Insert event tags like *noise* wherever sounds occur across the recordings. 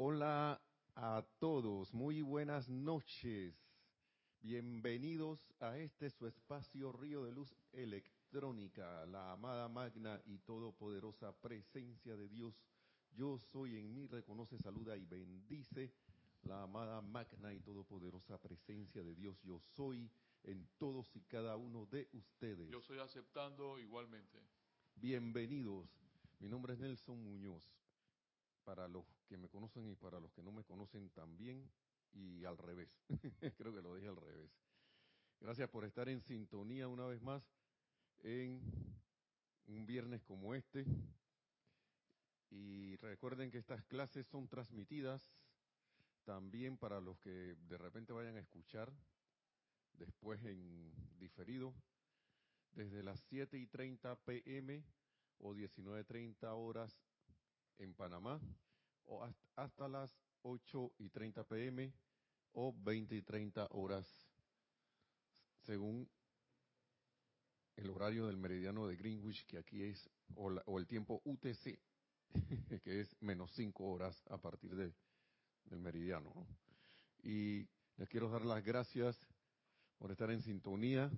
Hola a todos, muy buenas noches. Bienvenidos a este su espacio Río de Luz Electrónica, la amada magna y todopoderosa presencia de Dios. Yo soy en mí, reconoce, saluda y bendice la amada magna y todopoderosa presencia de Dios. Yo soy en todos y cada uno de ustedes. Yo estoy aceptando igualmente. Bienvenidos. Mi nombre es Nelson Muñoz. Para los que me conocen y para los que no me conocen también, y al revés. *laughs* Creo que lo dije al revés. Gracias por estar en sintonía una vez más en un viernes como este. Y recuerden que estas clases son transmitidas también para los que de repente vayan a escuchar después en diferido desde las 7 y 30 pm o 19.30 horas en Panamá, o hasta, las 8 y 30 pm o 20 y 30 horas, según el horario del meridiano de Greenwich, que aquí es, o, el tiempo UTC, *laughs* que es menos 5 horas a partir de, del meridiano. Y les quiero dar las gracias por estar en sintonía,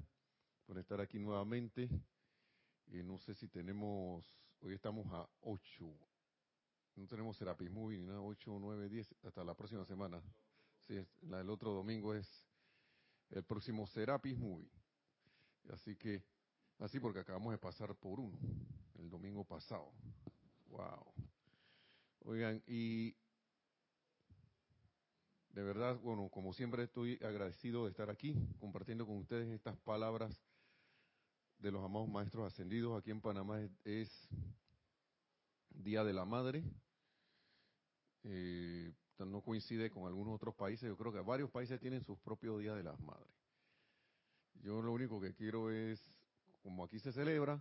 por estar aquí nuevamente. Y no sé si tenemos, hoy estamos a 8, no tenemos Serapis Movie ni nada, 8, 9, 10, hasta la próxima semana. Sí, la del otro domingo es el próximo Serapis Movie. Así que, así porque acabamos de pasar por uno, el domingo pasado. Wow. Oigan, y de verdad, bueno, como siempre estoy agradecido de estar aquí compartiendo con ustedes estas palabras de los amados maestros ascendidos. Aquí en Panamá es Día de la Madre. Eh, no coincide con algunos otros países. Yo creo que varios países tienen sus propios días de las madres. Yo lo único que quiero es, como aquí se celebra,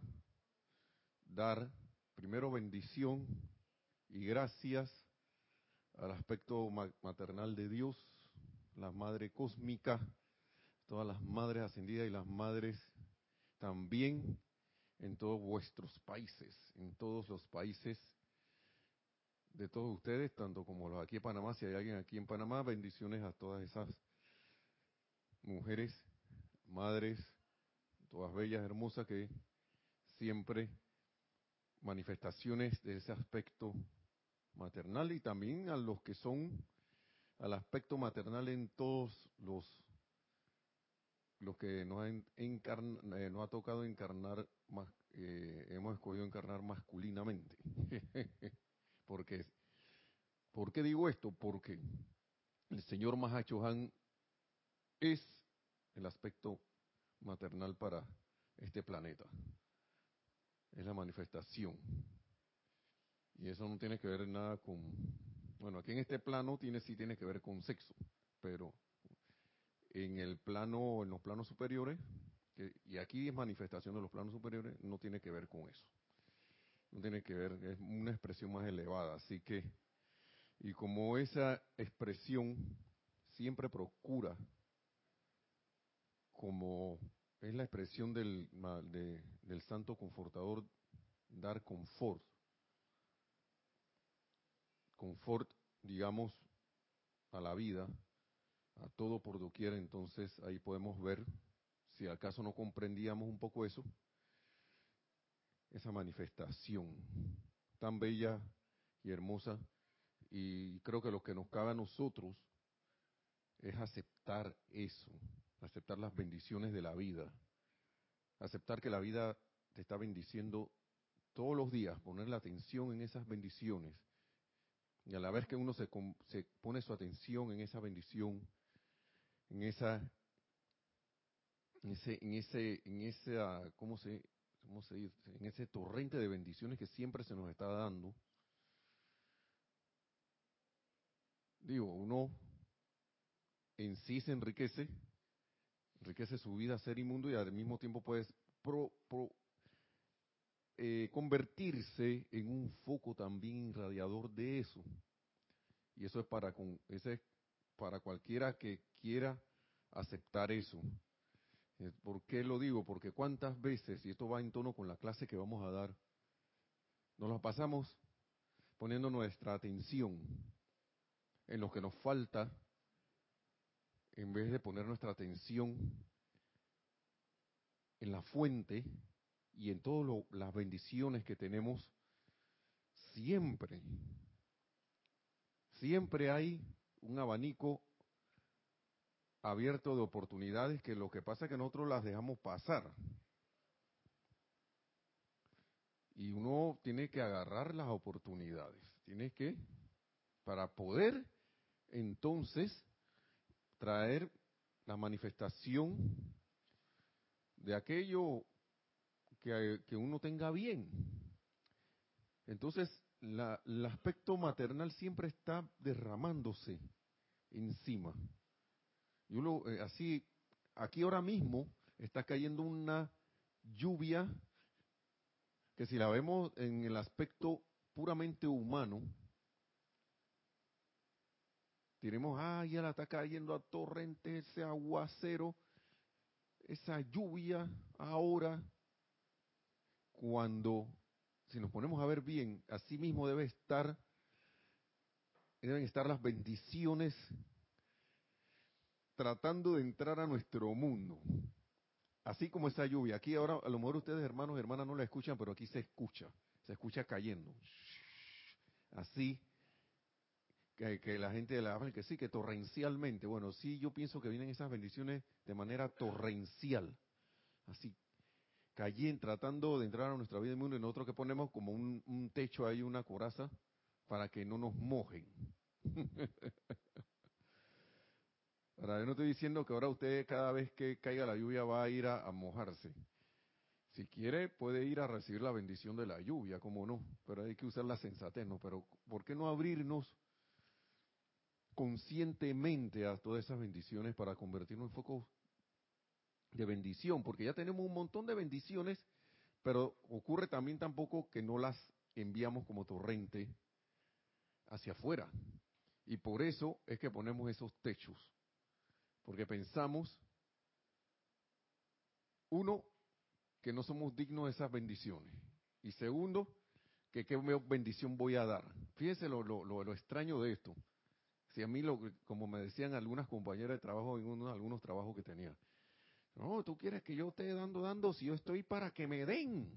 dar primero bendición y gracias al aspecto maternal de Dios, la madre cósmica, todas las madres ascendidas y las madres también en todos vuestros países, en todos los países de todos ustedes, tanto como los aquí en Panamá, si hay alguien aquí en Panamá, bendiciones a todas esas mujeres, madres, todas bellas, hermosas, que siempre manifestaciones de ese aspecto maternal y también a los que son al aspecto maternal en todos los los que nos ha, eh, ha tocado encarnar, eh, hemos escogido encarnar masculinamente. *laughs* Porque, ¿Por qué digo esto? Porque el señor Mahachohan es el aspecto maternal para este planeta. Es la manifestación. Y eso no tiene que ver nada con, bueno, aquí en este plano tiene sí tiene que ver con sexo, pero en el plano, en los planos superiores, y aquí es manifestación de los planos superiores, no tiene que ver con eso. No tiene que ver, es una expresión más elevada. Así que, y como esa expresión siempre procura, como es la expresión del, del santo confortador, dar confort. Confort, digamos, a la vida, a todo por doquier, entonces ahí podemos ver, si acaso no comprendíamos un poco eso, esa manifestación tan bella y hermosa, y creo que lo que nos cabe a nosotros es aceptar eso, aceptar las bendiciones de la vida, aceptar que la vida te está bendiciendo todos los días, poner la atención en esas bendiciones, y a la vez que uno se, se pone su atención en esa bendición, en esa en ese en ese en esa cómo se cómo se dice en ese torrente de bendiciones que siempre se nos está dando. Digo uno en sí se enriquece enriquece su vida ser inmundo y al mismo tiempo puedes pro, eh, convertirse en un foco también irradiador de eso. Y eso es para con ese para cualquiera que quiera aceptar eso. ¿Por qué lo digo? Porque cuántas veces, y esto va en tono con la clase que vamos a dar, nos la pasamos poniendo nuestra atención en lo que nos falta, en vez de poner nuestra atención en la fuente y en todas las bendiciones que tenemos, siempre, siempre hay un abanico abierto de oportunidades que lo que pasa es que nosotros las dejamos pasar. Y uno tiene que agarrar las oportunidades, tiene que, para poder entonces traer la manifestación de aquello que, uno tenga bien. Entonces, el aspecto maternal siempre está derramándose encima. Yo lo, eh, así, aquí ahora mismo está cayendo una lluvia que si la vemos en el aspecto puramente humano, tenemos, ah, ya la está cayendo a torrente ese aguacero, esa lluvia ahora, cuando, si nos ponemos a ver bien, así mismo debe estar, deben estar las bendiciones tratando de entrar a nuestro mundo. Así como esa lluvia. Aquí ahora, a lo mejor ustedes, hermanos y hermanas, no la escuchan, pero aquí se escucha. Se escucha cayendo. Así que, que la gente la habla que sí, que torrencialmente. Bueno, sí, yo pienso que vienen esas bendiciones de manera torrencial. Así, cayendo, tratando de entrar a nuestra vida y mundo. Y nosotros que ponemos como un, un techo ahí, una coraza, para que no nos mojen. *laughs* Ahora, yo no estoy diciendo que ahora usted cada vez que caiga la lluvia va a ir a, mojarse. Si quiere, puede ir a recibir la bendición de la lluvia, como no, pero hay que usar la sensatez, ¿no? Pero ¿por qué no abrirnos conscientemente a todas esas bendiciones para convertirnos en focos de bendición? Porque ya tenemos un montón de bendiciones, pero ocurre también tampoco que no las enviamos como torrente hacia afuera. Y por eso es que ponemos esos techos porque pensamos, uno, que no somos dignos de esas bendiciones. Y segundo, que qué bendición voy a dar. Fíjense lo, extraño de esto. Si a mí, lo, como me decían algunas compañeras de trabajo en unos, algunos trabajos que tenía, no, tú quieres que yo esté dando, dando, si yo estoy para que me den.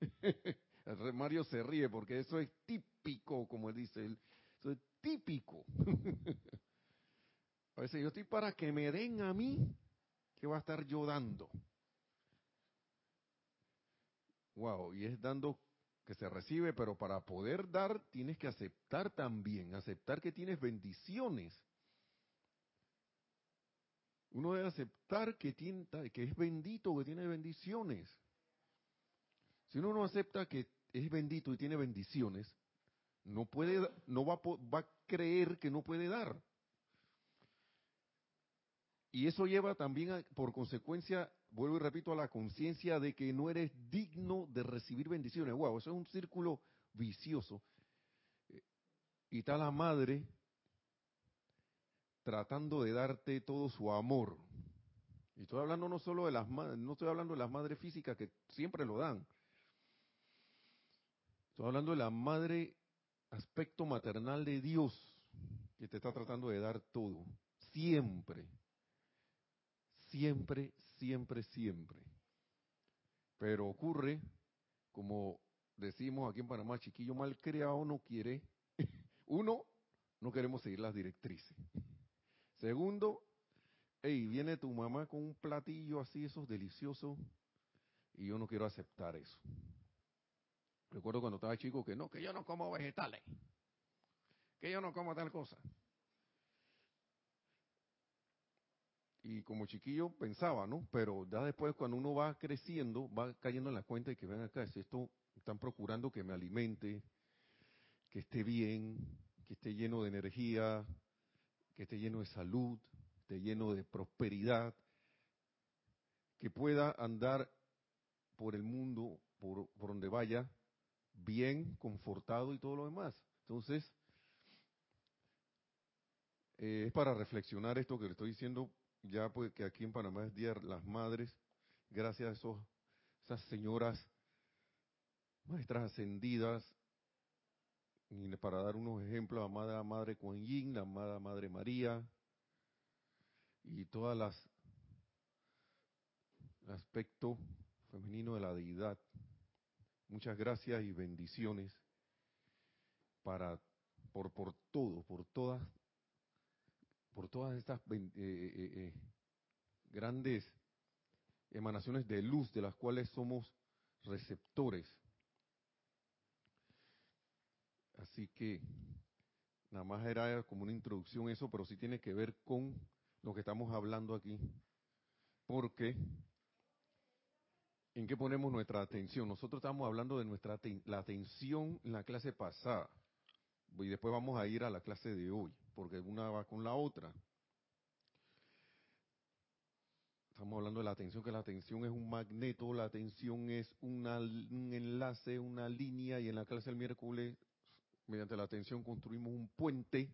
*laughs* Mario se ríe porque eso es típico, como dice él, eso es típico. *laughs* A veces yo estoy para que me den a mí, ¿qué va a estar yo dando? Wow, y es dando que se recibe, pero para poder dar tienes que aceptar también, aceptar que tienes bendiciones. Uno debe aceptar que, que es bendito, que tiene bendiciones. Si uno no acepta que es bendito y tiene bendiciones, no puede, no va, va a creer que no puede dar. Y eso lleva también, por consecuencia, vuelvo y repito, a la conciencia de que no eres digno de recibir bendiciones. Wow, eso es un círculo vicioso. Eh, y está la madre tratando de darte todo su amor. Y estoy hablando no solo de las madres, no estoy hablando de las madres físicas que siempre lo dan. Estoy hablando de la madre aspecto maternal de Dios que te está tratando de dar todo, siempre siempre, siempre, siempre. Pero ocurre, como decimos aquí en Panamá, chiquillo mal creado no quiere, *laughs* uno, no queremos seguir las directrices. Segundo, hey, viene tu mamá con un platillo así, esos deliciosos, y yo no quiero aceptar eso. Recuerdo cuando estaba chico que no, que yo no como vegetales, que yo no como tal cosa. Y como chiquillo pensaba, ¿no? Pero ya después cuando uno va creciendo, va cayendo en la cuenta de que ven acá, es esto, están procurando que me alimente, que esté bien, que esté lleno de energía, que esté lleno de salud, esté lleno de prosperidad, que pueda andar por el mundo, por, donde vaya, bien, confortado y todo lo demás. Entonces, eh, es para reflexionar esto que le estoy diciendo ya pues que aquí en Panamá es Día las Madres, gracias a esos, esas señoras maestras ascendidas y para dar unos ejemplos, la amada Madre Kuan Yin, la amada Madre María y todas las aspecto femenino de la deidad. Muchas gracias y bendiciones para por por todo, por todas por todas estas eh, eh, eh, grandes emanaciones de luz de las cuales somos receptores. Así que nada más era como una introducción eso, pero sí tiene que ver con lo que estamos hablando aquí. Porque ¿en qué ponemos nuestra atención? Nosotros estamos hablando de nuestra la atención en la clase pasada. Y después vamos a ir a la clase de hoy, porque una va con la otra. Estamos hablando de la atención, que la atención es un magneto, la atención es un enlace, una línea, y en la clase del miércoles, mediante la atención, construimos un puente.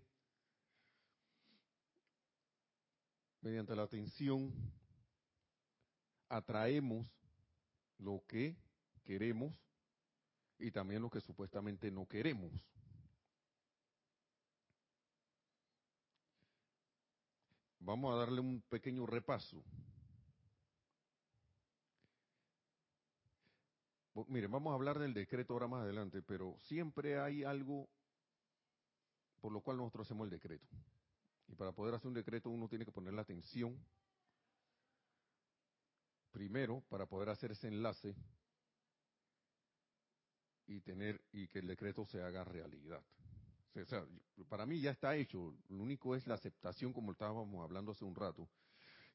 Mediante la atención, atraemos lo que queremos y también lo que supuestamente no queremos. Vamos a darle un pequeño repaso. Miren, vamos a hablar del decreto ahora más adelante, pero siempre hay algo por lo cual nosotros hacemos el decreto. Y para poder hacer un decreto uno tiene que poner la atención primero para poder hacer ese enlace y tener y que el decreto se haga realidad. Para mí ya está hecho, lo único es la aceptación como estábamos hablando hace un rato.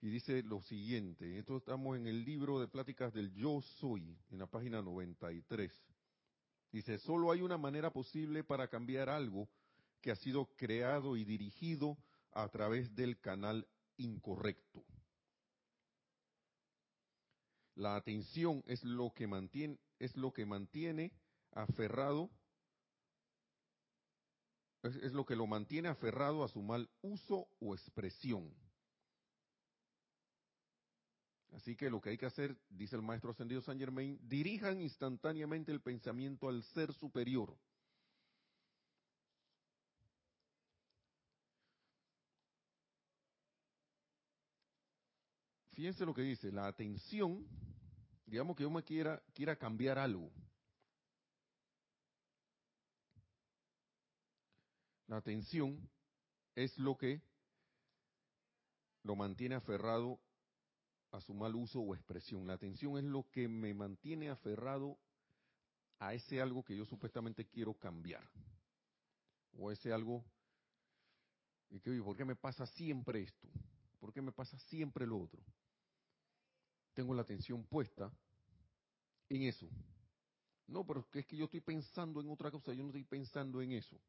Y dice lo siguiente, esto estamos en el libro de pláticas del yo soy, en la página 93. Dice, solo hay una manera posible para cambiar algo que ha sido creado y dirigido a través del canal incorrecto. La atención es lo que mantiene, es lo que mantiene aferrado, es, lo que lo mantiene aferrado a su mal uso o expresión. Así que lo que hay que hacer, dice el maestro ascendido Saint Germain, dirijan instantáneamente el pensamiento al ser superior. Fíjense lo que dice, la atención, digamos que yo me quiera, quiera cambiar algo. La atención es lo que lo mantiene aferrado a su mal uso o expresión. La atención es lo que me mantiene aferrado a ese algo que yo supuestamente quiero cambiar. O ese algo, y que, ¿por qué me pasa siempre esto? ¿Por qué me pasa siempre lo otro? tengo la atención puesta en eso. No, pero es que yo estoy pensando en otra cosa, yo no estoy pensando en eso.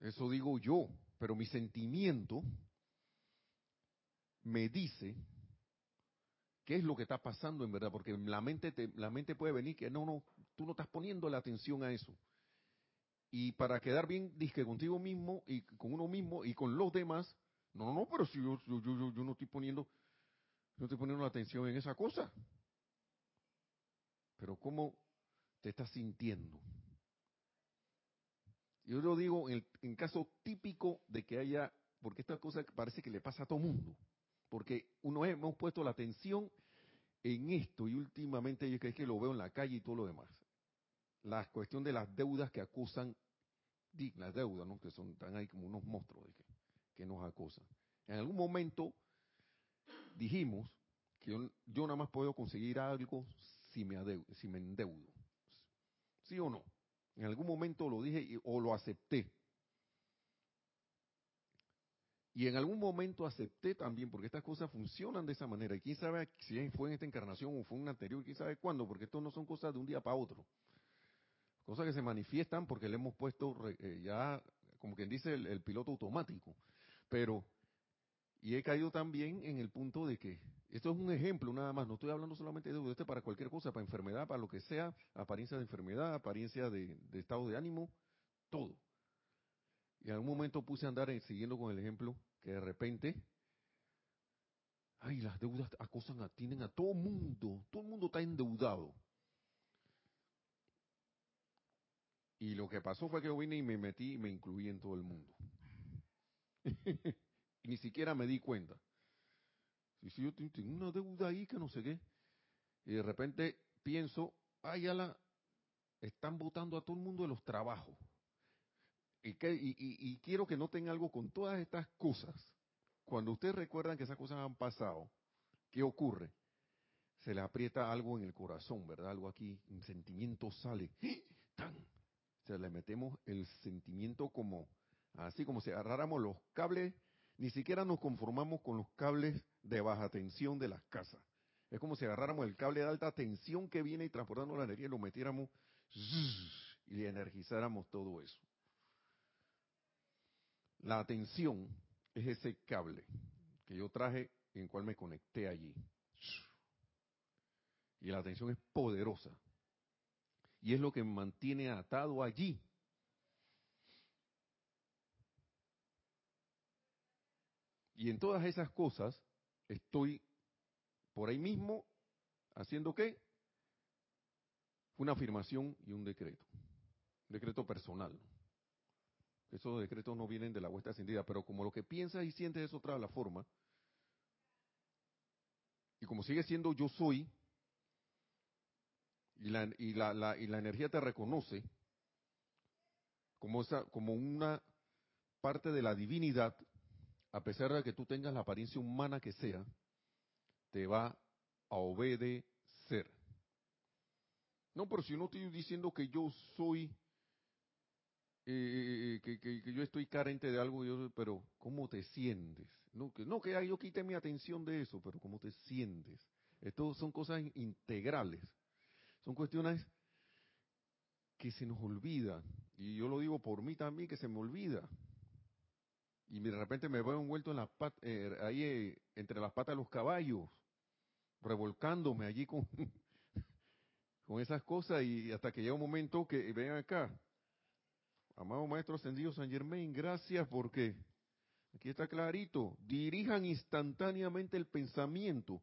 Eso digo yo, pero mi sentimiento me dice qué es lo que está pasando en verdad, porque la mente, la mente puede venir que no, no, tú no estás poniendo la atención a eso. Y para quedar bien, disque contigo mismo y con uno mismo y con los demás, no, no, no, pero si yo, yo, yo, yo no estoy poniendo, no estoy poniendo atención en esa cosa. Pero ¿cómo te estás sintiendo? Yo lo digo en, caso típico de que haya, porque esta cosa parece que le pasa a todo mundo, porque uno hemos puesto la atención en esto y últimamente yo es que lo veo en la calle y todo lo demás. La cuestión de las deudas que acusan, las deudas, ¿no? que son, están ahí como unos monstruos que, que nos acosan. En algún momento dijimos que yo, nada más puedo conseguir algo si me, si me endeudo. ¿Sí o no? En algún momento lo dije o lo acepté. Y en algún momento acepté también, porque estas cosas funcionan de esa manera. Y quién sabe si fue en esta encarnación o fue en una anterior, quién sabe cuándo, porque esto no son cosas de un día para otro. Cosas que se manifiestan porque le hemos puesto eh, ya, como quien dice, el piloto automático. Pero y he caído también en el punto de que, esto es un ejemplo nada más, no estoy hablando solamente de este para cualquier cosa, para enfermedad, para lo que sea, apariencia de enfermedad, apariencia de, estado de ánimo, todo. Y en algún momento puse a andar siguiendo con el ejemplo que de repente, ay, las deudas acosan, a, tienen a todo mundo, todo el mundo está endeudado. Y lo que pasó fue que yo vine y me metí y me incluí en todo el mundo. *laughs* y ni siquiera me di cuenta. Si, si yo tengo una deuda ahí que no sé qué. Y de repente pienso, ay, ya la están votando a todo el mundo de los trabajos. Y, que, y, y, quiero que noten algo con todas estas cosas. Cuando ustedes recuerdan que esas cosas han pasado, ¿qué ocurre? Se le aprieta algo en el corazón, ¿verdad? Algo aquí, un sentimiento sale. ¡Tan! Se le metemos el sentimiento como, así como si agarráramos los cables, ni siquiera nos conformamos con los cables de baja tensión de las casas. Es como si agarráramos el cable de alta tensión que viene y transportando la energía y lo metiéramos y energizáramos todo eso. La atención es ese cable que yo traje en cual me conecté allí. Y la atención es poderosa. Y es lo que me mantiene atado allí. Y en todas esas cosas estoy por ahí mismo haciendo qué? Una afirmación y un decreto. Un decreto personal. Esos decretos no vienen de la vuestra ascendida, pero como lo que piensas y sientes es otra la forma, y como sigue siendo yo soy, y la, y la, y la energía te reconoce como, esa, como una parte de la divinidad, a pesar de que tú tengas la apariencia humana que sea, te va a obedecer. No, pero si no estoy diciendo que yo soy, eh, que, que, yo estoy carente de algo, yo, pero ¿cómo te sientes? No, que, no, yo quite mi atención de eso, pero ¿cómo te sientes? Esto son cosas integrales. Son cuestiones que se nos olvida. Y yo lo digo por mí también, que se me olvida. Y de repente me veo envuelto en la eh, ahí eh, entre las patas de los caballos, revolcándome allí con, *laughs* con esas cosas y hasta que llega un momento que ven acá. Amado Maestro Ascendido San Germain, gracias porque aquí está clarito, dirijan instantáneamente el pensamiento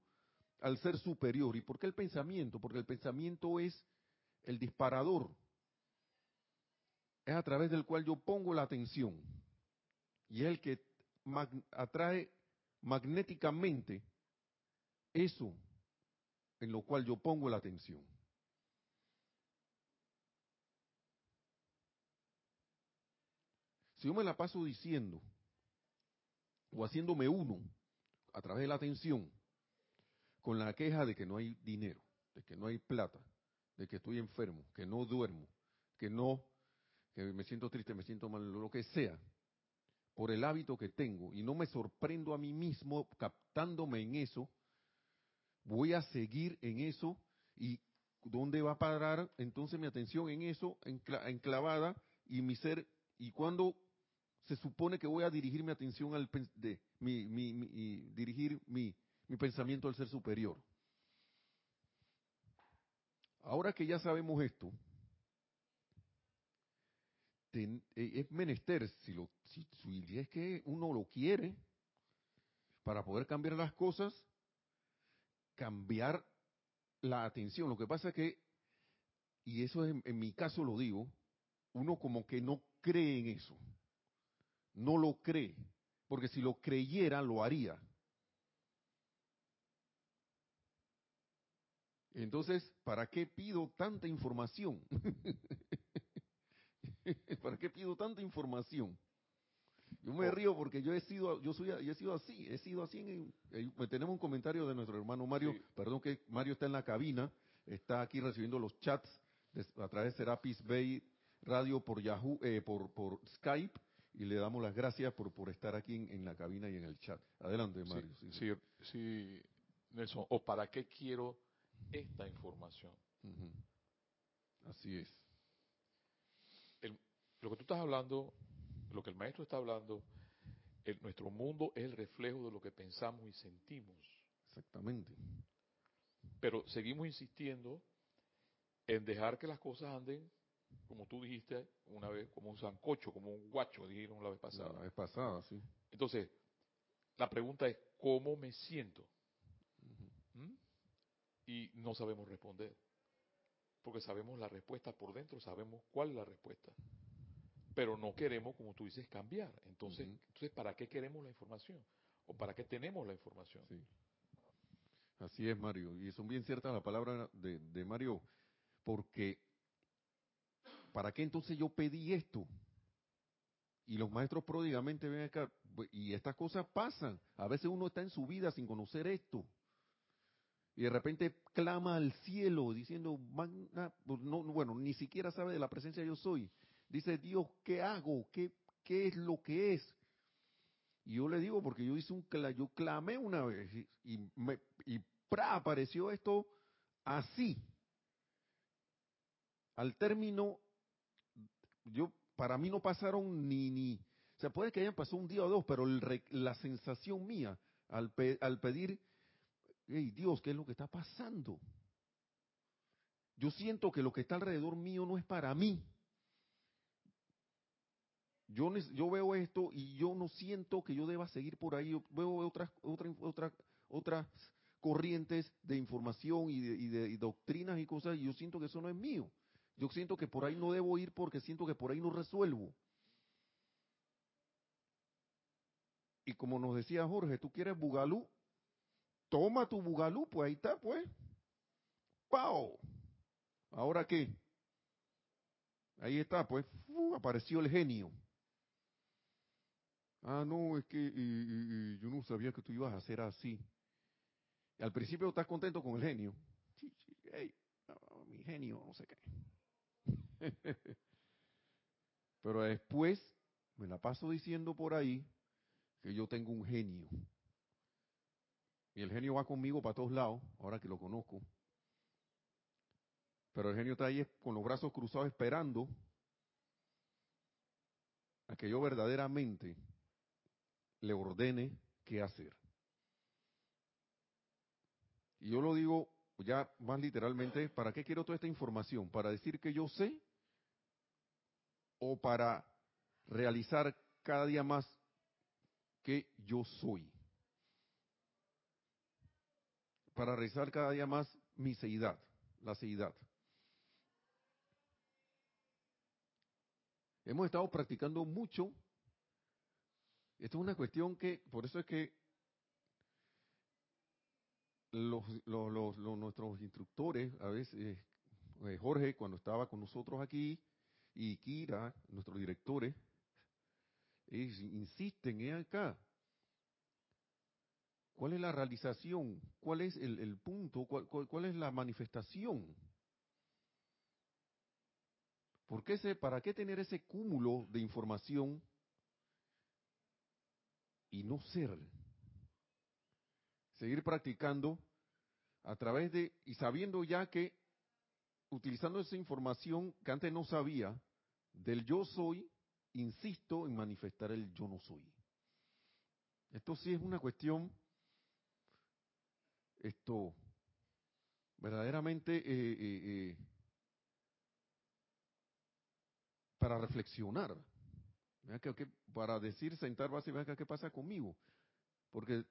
al ser superior. ¿Y por qué el pensamiento? Porque el pensamiento es el disparador. Es a través del cual yo pongo la atención. Y es el que atrae magnéticamente eso en lo cual yo pongo la atención. Si yo me la paso diciendo o haciéndome uno a través de la atención, con la queja de que no hay dinero, de que no hay plata, de que estoy enfermo, que no duermo, que no, que me siento triste, me siento mal, lo que sea, por el hábito que tengo, y no me sorprendo a mí mismo captándome en eso, voy a seguir en eso y ¿dónde va a parar entonces mi atención en eso, enclavada y mi ser, y cuando se supone que voy a dirigir mi atención al, de, mi, mi, dirigir mi, mi pensamiento al ser superior. Ahora que ya sabemos esto, eh, es menester, si, lo, si, es que uno lo quiere, para poder cambiar las cosas, cambiar la atención. Lo que pasa es que, y eso en mi caso lo digo, uno como que no cree en eso, no lo cree, porque si lo creyera lo haría. Entonces, ¿para qué pido tanta información? *laughs* *laughs* ¿Para qué pido tanta información? Yo me río porque yo he sido, yo soy, he sido así, he sido así. En, tenemos un comentario de nuestro hermano Mario, perdón que Mario está en la cabina, está aquí recibiendo los chats a través de Serapis Bay Radio por Yahoo, eh, por, por Skype, y le damos las gracias por, por estar aquí en, la cabina y en el chat. Adelante, Mario. Sí, sí, Nelson. ¿O para qué quiero esta información. Así es. Lo que tú estás hablando, lo que el maestro está hablando, nuestro mundo es el reflejo de lo que pensamos y sentimos. Exactamente. Pero seguimos insistiendo en dejar que las cosas anden, como tú dijiste una vez, como un zancocho, como un guacho, dijeron la vez pasada. La vez pasada, sí. Entonces, la pregunta es, ¿cómo me siento? y no sabemos responder. porque sabemos la respuesta por dentro, sabemos cuál es la respuesta. Pero no queremos, como tú dices, cambiar. Entonces, entonces ¿para qué queremos la información? ¿O para qué tenemos la información? Sí. Así es, Mario. Y son bien ciertas las palabras de, de Mario, porque ¿para qué entonces yo pedí esto? Y los maestros pródigamente ven acá, y estas cosas pasan. A veces uno está en su vida sin conocer esto. Y de repente clama al cielo diciendo, pues no, bueno, ni siquiera sabe de la presencia yo soy. Dice, Dios, ¿qué hago? ¿Qué, qué es lo que es? Y yo le digo, porque yo hice un yo clamé una vez y, me, y pra, apareció esto así. Al término, yo para mí no pasaron ni ni, se puede que hayan pasado un día o dos, pero la sensación mía al, al pedir hey Dios, ¿qué es lo que está pasando? Yo siento que lo que está alrededor mío no es para mí. Yo, yo veo esto y yo no siento que yo deba seguir por ahí. Veo otras, otras, otras, otras corrientes de información y de, doctrinas y cosas y yo siento que eso no es mío. Yo siento que por ahí no debo ir porque siento que por ahí no resuelvo. Y como nos decía Jorge, tú quieres bugalú, Toma tu bugalú, pues ahí está, pues. ¡Pau! ¿Ahora qué? Ahí está, pues. apareció el genio. Ah, no, es que yo no sabía que tú ibas a hacer así. al principio estás contento con el genio. Hey, mi genio, no sé qué. *laughs* Pero después me la paso diciendo por ahí que yo tengo un genio. Y el genio va conmigo para todos lados, ahora que lo conozco. Pero el genio está ahí con los brazos cruzados esperando a que yo verdaderamente le ordene qué hacer. Y yo lo digo ya más literalmente, ¿para qué quiero toda esta información? ¿Para decir que yo sé? ¿O para realizar cada día más que yo soy? para realizar cada día más mi seidad, la seidad. Hemos estado practicando mucho. Esto es una cuestión que, por eso es que los, nuestros instructores, a veces, eh, Jorge, cuando estaba con nosotros aquí, y Kira, nuestros directores, insisten en acá. ¿Cuál es la realización? ¿Cuál es el, punto? ¿Cuál, es la manifestación? ¿Por qué se, ¿Para qué tener ese cúmulo de información y no ser? Seguir practicando a través de, y sabiendo ya que, utilizando esa información que antes no sabía, del yo soy, insisto en manifestar el yo no soy. Esto sí es una cuestión esto verdaderamente eh, eh, eh, para reflexionar, para decir, sentar base ver qué pasa conmigo, porque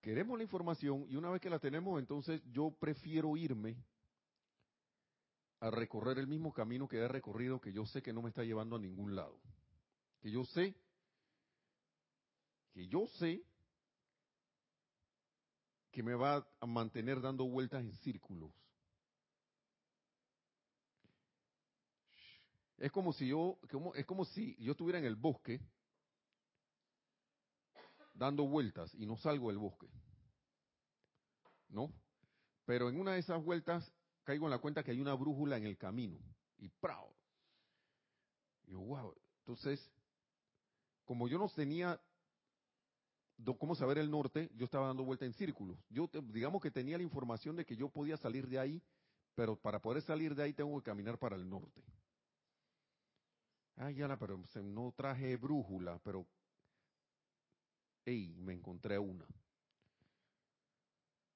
queremos la información y una vez que la tenemos, entonces yo prefiero irme a recorrer el mismo camino que he recorrido, que yo sé que no me está llevando a ningún lado, que yo sé, que yo sé que me va a mantener dando vueltas en círculos. Es como si yo, es como si yo estuviera en el bosque dando vueltas y no salgo del bosque. ¿No? Pero en una de esas vueltas caigo en la cuenta que hay una brújula en el camino. Y ¡prao! Yo, wow. Entonces, como yo no tenía cómo saber el norte, yo estaba dando vuelta en círculos. Yo, digamos que tenía la información de que yo podía salir de ahí, pero para poder salir de ahí tengo que caminar para el norte. Ah, ya, pero no traje brújula, pero, hey, me encontré una.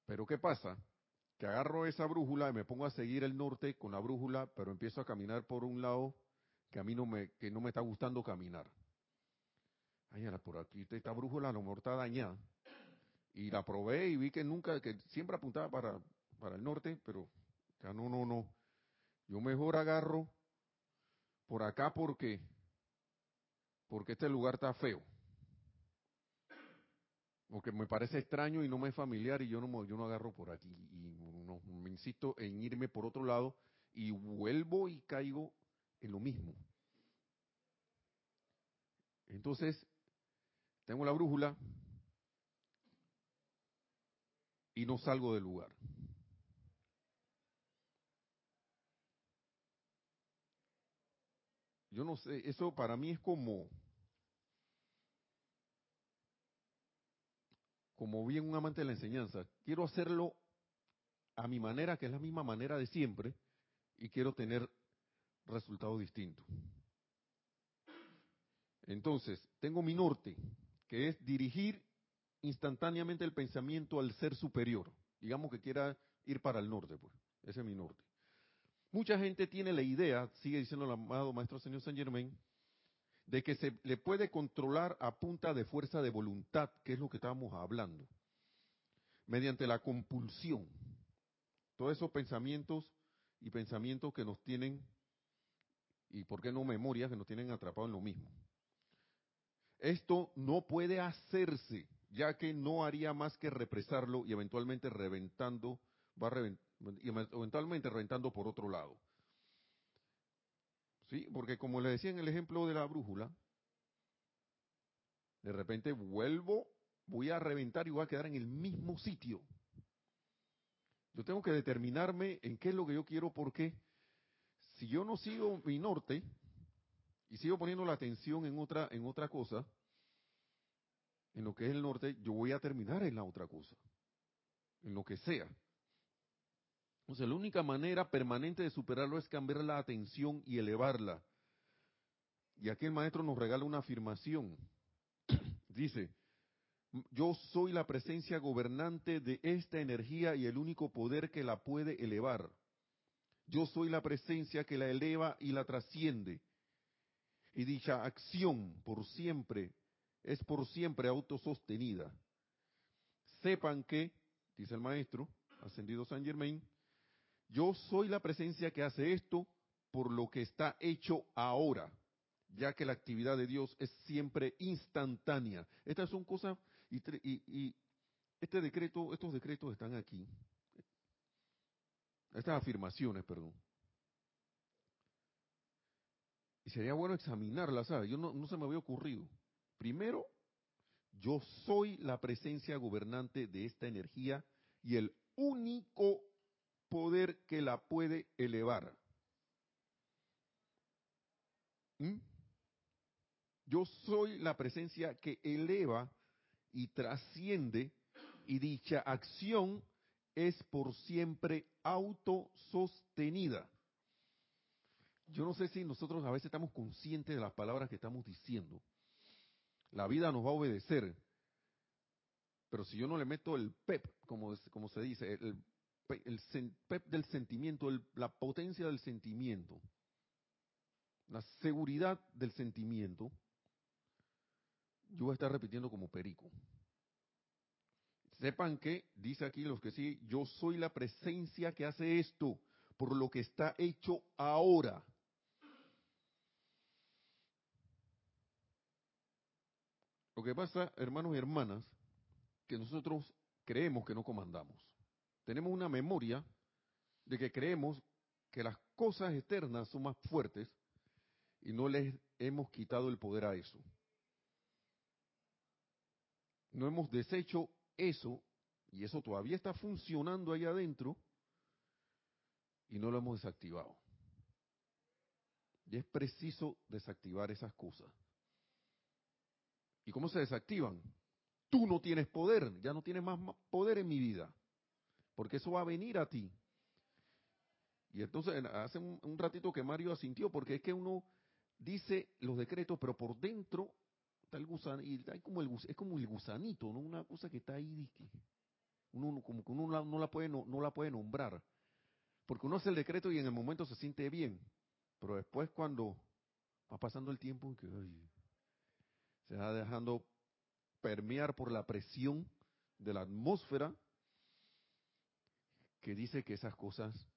Pero ¿qué pasa? Que agarro esa brújula y me pongo a seguir el norte con la brújula, pero empiezo a caminar por un lado que a mí no me, que no me está gustando caminar. Ay, por aquí esta brújula a lo mejor está dañada. Y la probé y vi que nunca, que siempre apuntaba para, para el norte, pero ya no, no, no. Yo mejor agarro por acá porque porque este lugar está feo. Porque me parece extraño y no me es familiar y yo no, yo no agarro por aquí. Y no, me insisto en irme por otro lado y vuelvo y caigo en lo mismo. Entonces, tengo la brújula y no salgo del lugar. Yo no sé, eso para mí es como, como bien un amante de la enseñanza. Quiero hacerlo a mi manera, que es la misma manera de siempre, y quiero tener resultados distintos. Entonces, tengo mi norte, que es dirigir instantáneamente el pensamiento al ser superior. Digamos que quiera ir para el norte, pues. Ese es mi norte. Mucha gente tiene la idea, sigue diciendo el amado Maestro Señor Saint Germain, de que se le puede controlar a punta de fuerza de voluntad, que es lo que estábamos hablando, mediante la compulsión. Todos esos pensamientos y pensamientos que nos tienen, y por qué no memorias, que nos tienen atrapados en lo mismo. Esto no puede hacerse, ya que no haría más que represarlo y eventualmente reventando, va a y eventualmente reventando por otro lado. ¿Sí? Porque como le decía en el ejemplo de la brújula, de repente vuelvo, voy a reventar y voy a quedar en el mismo sitio. Yo tengo que determinarme en qué es lo que yo quiero, porque si yo no sigo mi norte y sigo poniendo la atención en otra, en otra cosa, en lo que es el norte, yo voy a terminar en la otra cosa, en lo que sea. Entonces, la única manera permanente de superarlo es cambiar la atención y elevarla. Y aquí el maestro nos regala una afirmación. *clears throat* Dice, yo soy la presencia gobernante de esta energía y el único poder que la puede elevar. Yo soy la presencia que la eleva y la trasciende. Y dicha acción por siempre es por siempre autosostenida. Sepan que, dice el maestro, ascendido San Germain, yo soy la presencia que hace esto por lo que está hecho ahora, ya que la actividad de Dios es siempre instantánea. Estas son cosas, y, este decreto, estos decretos están aquí. Estas afirmaciones, perdón. Y sería bueno examinarlas, ¿sabes? Yo no, no se me había ocurrido. Primero, yo soy la presencia gobernante de esta energía y el único poder que la puede elevar. ¿Mm? Yo soy la presencia que eleva y trasciende y dicha acción es por siempre autosostenida. Yo no sé si nosotros a veces estamos conscientes de las palabras que estamos diciendo. La vida nos va a obedecer. Pero si yo no le meto el PEP, como, como se dice, el, el pep del sentimiento, la potencia del sentimiento, la seguridad del sentimiento, yo voy a estar repitiendo como perico. Sepan que, dice aquí los que sí, yo soy la presencia que hace esto, por lo que está hecho ahora. Lo que pasa, hermanos y hermanas, que nosotros creemos que no comandamos tenemos una memoria de que creemos que las cosas externas son más fuertes y no les hemos quitado el poder a eso. No hemos deshecho eso y eso todavía está funcionando ahí adentro y no lo hemos desactivado. Y es preciso desactivar esas cosas. ¿Y cómo se desactivan? Tú no tienes poder, ya no tienes más poder en mi vida porque eso va a venir a ti. Y entonces hace un, ratito que Mario asintió, porque es que uno dice los decretos, pero por dentro está el gusano, y como el, es como el gusanito, ¿no? Una cosa que está ahí, uno que uno no la puede no, la puede nombrar, porque uno hace el decreto y en el momento se siente bien, pero después cuando va pasando el tiempo que se va dejando permear por la presión de la atmósfera que dice que esas cosas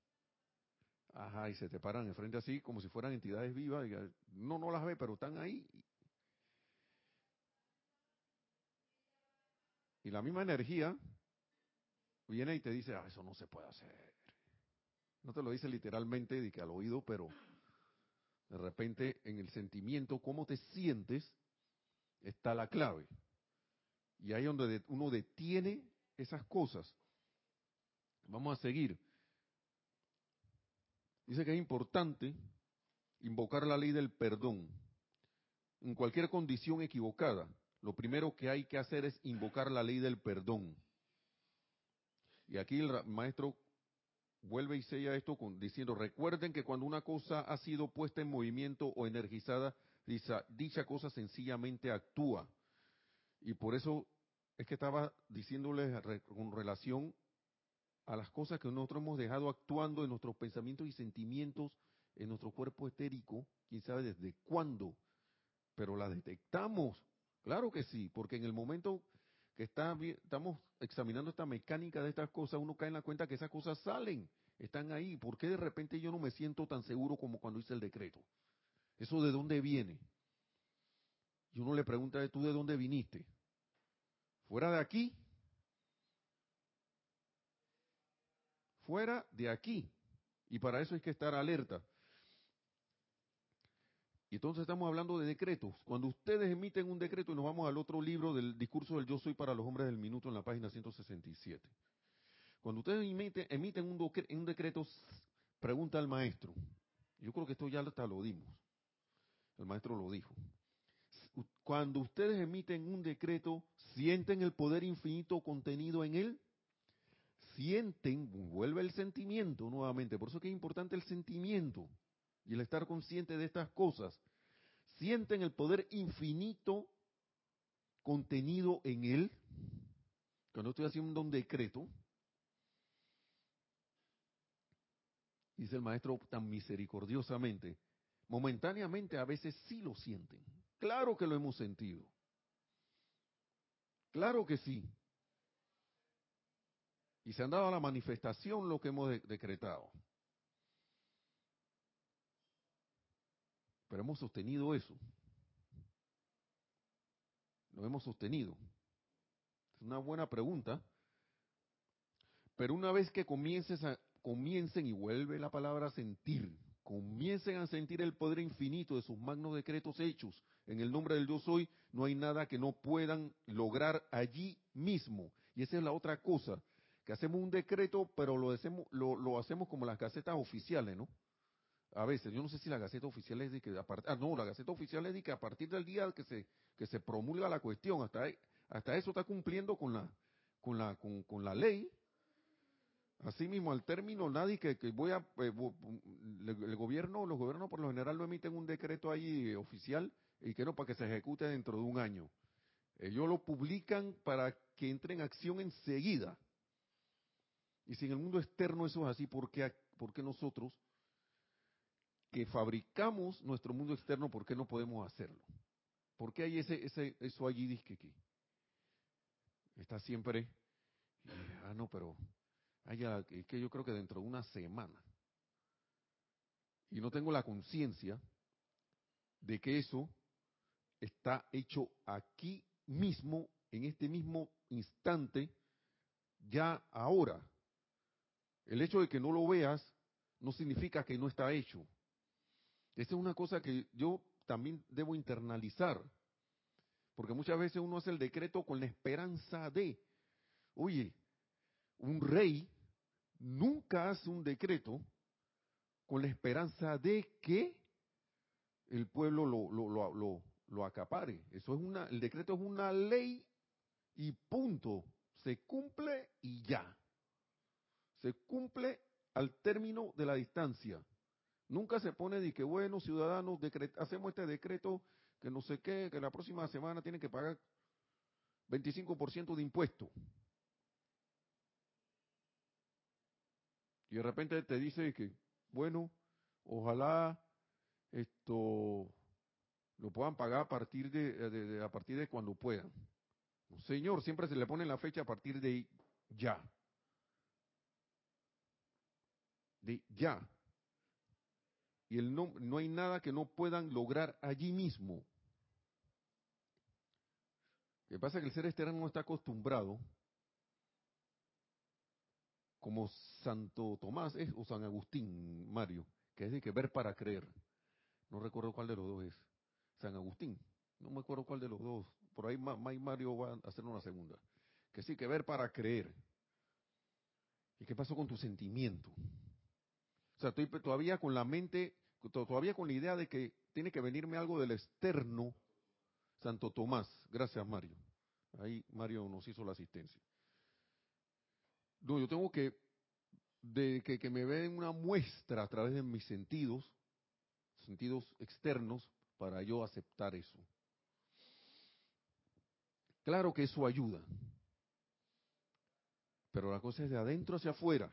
Ajá, y se te paran enfrente así como si fueran entidades vivas. Y, no, no las ve, pero están ahí. Y la misma energía viene y te dice, ah, eso no se puede hacer. No te lo dice literalmente de que al oído, pero de repente en el sentimiento, cómo te sientes, está la clave. Y ahí es donde uno detiene esas cosas. Vamos a seguir. Dice que es importante invocar la ley del perdón. En cualquier condición equivocada, lo primero que hay que hacer es invocar la ley del perdón. Y aquí el maestro vuelve y sella esto con, diciendo, recuerden que cuando una cosa ha sido puesta en movimiento o energizada, dicha, dicha cosa sencillamente actúa. Y por eso es que estaba diciéndoles con relación a las cosas que nosotros hemos dejado actuando en nuestros pensamientos y sentimientos, en nuestro cuerpo etérico, quién sabe desde cuándo, pero las detectamos, claro que sí, porque en el momento que estamos examinando esta mecánica de estas cosas, uno cae en la cuenta que esas cosas salen, están ahí. ¿Por qué de repente yo no me siento tan seguro como cuando hice el decreto? ¿Eso de dónde viene? Y uno le pregunta, ¿tú de dónde viniste? ¿Fuera de aquí? Fuera de aquí. Y para eso hay que estar alerta. Y entonces estamos hablando de decretos. Cuando ustedes emiten un decreto, y nos vamos al otro libro del discurso del Yo Soy para los Hombres del Minuto en la página 167. Cuando ustedes emiten, un, un, decreto, pregunta al maestro. Yo creo que esto ya hasta lo dimos. El maestro lo dijo. Cuando ustedes emiten un decreto, ¿sienten el poder infinito contenido en él? Sienten, vuelve el sentimiento nuevamente. Por eso es que es importante el sentimiento y el estar consciente de estas cosas, sienten el poder infinito contenido en él. Cuando estoy haciendo un decreto, dice el maestro tan misericordiosamente, momentáneamente a veces sí lo sienten. Claro que lo hemos sentido. Claro que sí. Y se han dado a la manifestación lo que hemos decretado. Pero hemos sostenido eso. Lo hemos sostenido. Es una buena pregunta. Pero una vez que comiences a, comiencen, y vuelve la palabra sentir, comiencen a sentir el poder infinito de sus magnos decretos hechos en el nombre del yo soy, no hay nada que no puedan lograr allí mismo. Y esa es la otra cosa, que hacemos un decreto, pero lo hacemos, lo, lo hacemos como las gacetas oficiales, ¿no? a veces, yo no sé si la Gaceta Oficial es de que, ah, no, la Gaceta Oficial es de que a partir del día que se, que se promulga la cuestión, hasta, hasta eso está cumpliendo con la, con la, con, la ley. Así mismo, al término, nadie que, voy a, eh, el gobierno, los gobiernos por lo general no emiten un decreto ahí oficial y que no para que se ejecute dentro de un año. Ellos lo publican para que entre en acción enseguida. Y si en el mundo externo eso es así, ¿por qué, por qué nosotros que fabricamos nuestro mundo externo, ¿por qué no podemos hacerlo? ¿Por qué hay ese, ese, eso allí disque que está siempre, ah, no, pero haya, es que yo creo que dentro de una semana, y no tengo la conciencia de que eso está hecho aquí mismo, en este mismo instante, ya ahora. El hecho de que no lo veas no significa que no está hecho. Esa es una cosa que yo también debo internalizar, porque muchas veces uno hace el decreto con la esperanza de, oye, un rey nunca hace un decreto con la esperanza de que el pueblo lo, lo, lo, lo, acapare. Eso es una, el decreto es una ley y punto. Se cumple y ya. Se cumple al término de la distancia. Nunca se pone de que, bueno, ciudadanos, hacemos este decreto que no sé qué, que la próxima semana tienen que pagar 25% de impuesto. Y de repente te dice que, bueno, ojalá esto lo puedan pagar a partir de, a partir de cuando puedan. señor, siempre se le pone la fecha a partir de ya. De ya. y el no, no hay nada que no puedan lograr allí mismo. Lo que pasa es que el ser externo no está acostumbrado, como Santo Tomás es, o San Agustín, Mario, que es de que ver para creer. No recuerdo cuál de los dos es. San Agustín. No me acuerdo cuál de los dos. Por ahí Mario va a hacer una segunda. Que sí, que ver para creer. ¿Y qué pasó con tu sentimiento? O sea, estoy todavía con la mente, todavía con la idea de que tiene que venirme algo del externo. Santo Tomás. Gracias, Mario. Ahí Mario nos hizo la asistencia. No, yo tengo que, de que, que me den una muestra a través de mis sentidos, sentidos externos, para yo aceptar eso. Claro que eso ayuda, pero la cosa es de adentro hacia afuera.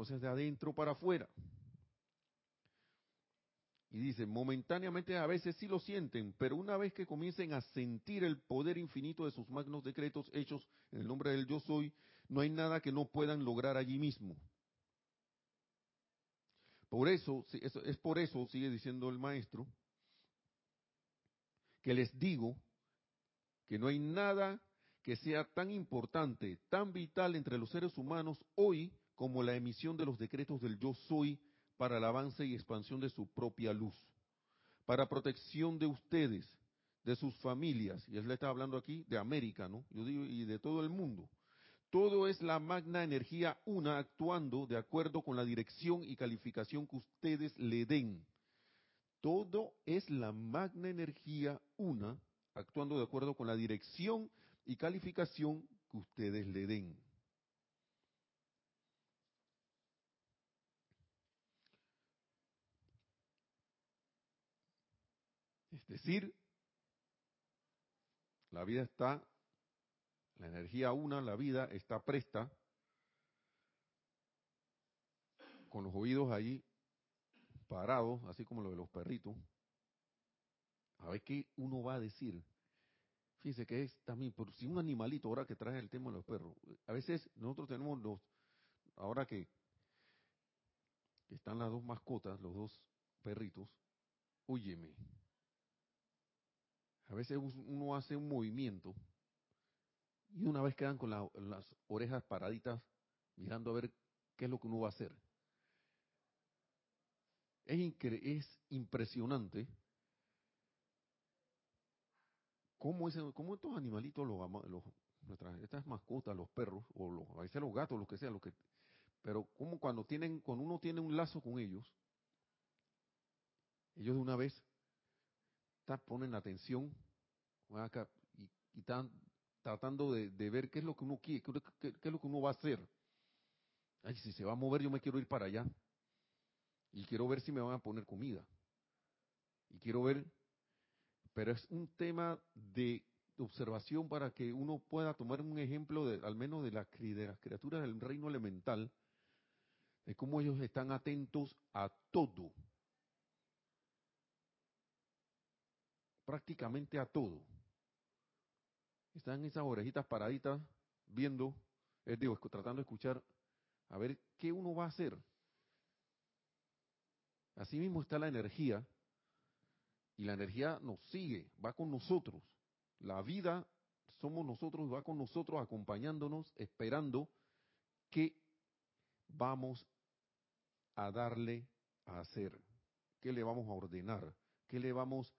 La cosa es de adentro para afuera. Y dice, momentáneamente a veces sí lo sienten, pero una vez que comiencen a sentir el poder infinito de sus magnos decretos hechos en el nombre del yo soy, no hay nada que no puedan lograr allí mismo. Por eso, es por eso, sigue diciendo el maestro, que les digo que no hay nada que sea tan importante, tan vital entre los seres humanos hoy como la emisión de los decretos del yo soy para el avance y expansión de su propia luz, para protección de ustedes, de sus familias, y él le está hablando aquí de América, ¿no? Yo digo, y de todo el mundo. Todo es la magna energía una actuando de acuerdo con la dirección y calificación que ustedes le den. Todo es la magna energía una actuando de acuerdo con la dirección y calificación que ustedes le den. Es decir, la vida está la energía una, la vida, está presta, con los oídos ahí parados, así como lo de los perritos, a ver qué uno va a decir. Fíjense que es también, por si un animalito, ahora que trae el tema de los perros, a veces nosotros tenemos los, ahora que, que están las dos mascotas, los dos perritos, óyeme, a veces uno hace un movimiento y una vez quedan con las orejas paraditas mirando a ver qué es lo que uno va a hacer. Es, es impresionante cómo, estos animalitos, los, estas mascotas, los perros, o los, a veces los gatos, lo que sea, lo que, pero como cuando tienen, cuando uno tiene un lazo con ellos, ellos de una vez ponen atención y, están tratando de, ver qué es lo que uno quiere, qué, es lo que uno va a hacer. Ay, si se va a mover, yo me quiero ir para allá. Y quiero ver si me van a poner comida. Y quiero ver, pero es un tema de observación para que uno pueda tomar un ejemplo, de, al menos de, las criaturas del reino elemental, de cómo ellos están atentos a todo. Prácticamente a todo están esas orejitas paraditas viendo, es digo, tratando de escuchar, a ver qué uno va a hacer. Así mismo está la energía, y la energía nos sigue, va con nosotros. La vida somos nosotros, va con nosotros, acompañándonos, esperando qué vamos a darle a hacer, qué le vamos a ordenar, qué le vamos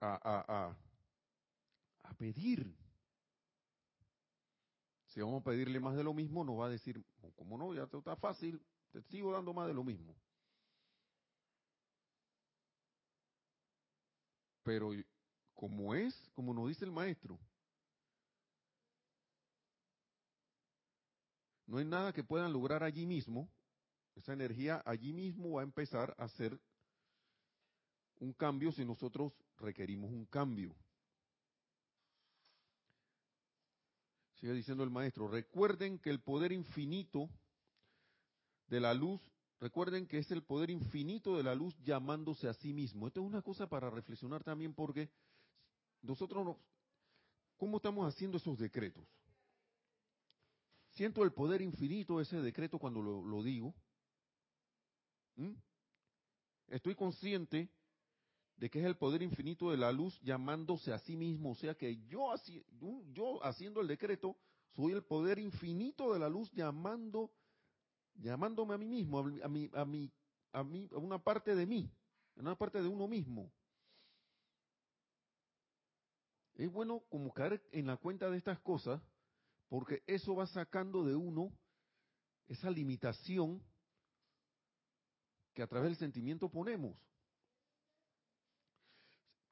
a, a, a pedir. Si vamos a pedirle más de lo mismo, nos va a decir, como no, ya está fácil, te sigo dando más de lo mismo. Pero como es, como nos dice el maestro, no hay nada que puedan lograr allí mismo, esa energía allí mismo va a empezar a hacer un cambio si nosotros requerimos un cambio. Sigue diciendo el maestro, recuerden que el poder infinito de la luz, recuerden que es el poder infinito de la luz llamándose a sí mismo. Esto es una cosa para reflexionar también porque nosotros, nos, ¿cómo estamos haciendo esos decretos? Siento el poder infinito de ese decreto cuando lo, digo, ¿Mm? Estoy consciente de que es el poder infinito de la luz llamándose a sí mismo. O sea que yo, yo haciendo el decreto, soy el poder infinito de la luz llamando, llamándome a mí mismo, a mí, a mí, a mí, a una parte de mí, a una parte de uno mismo. Es bueno como caer en la cuenta de estas cosas, porque eso va sacando de uno esa limitación que a través del sentimiento ponemos.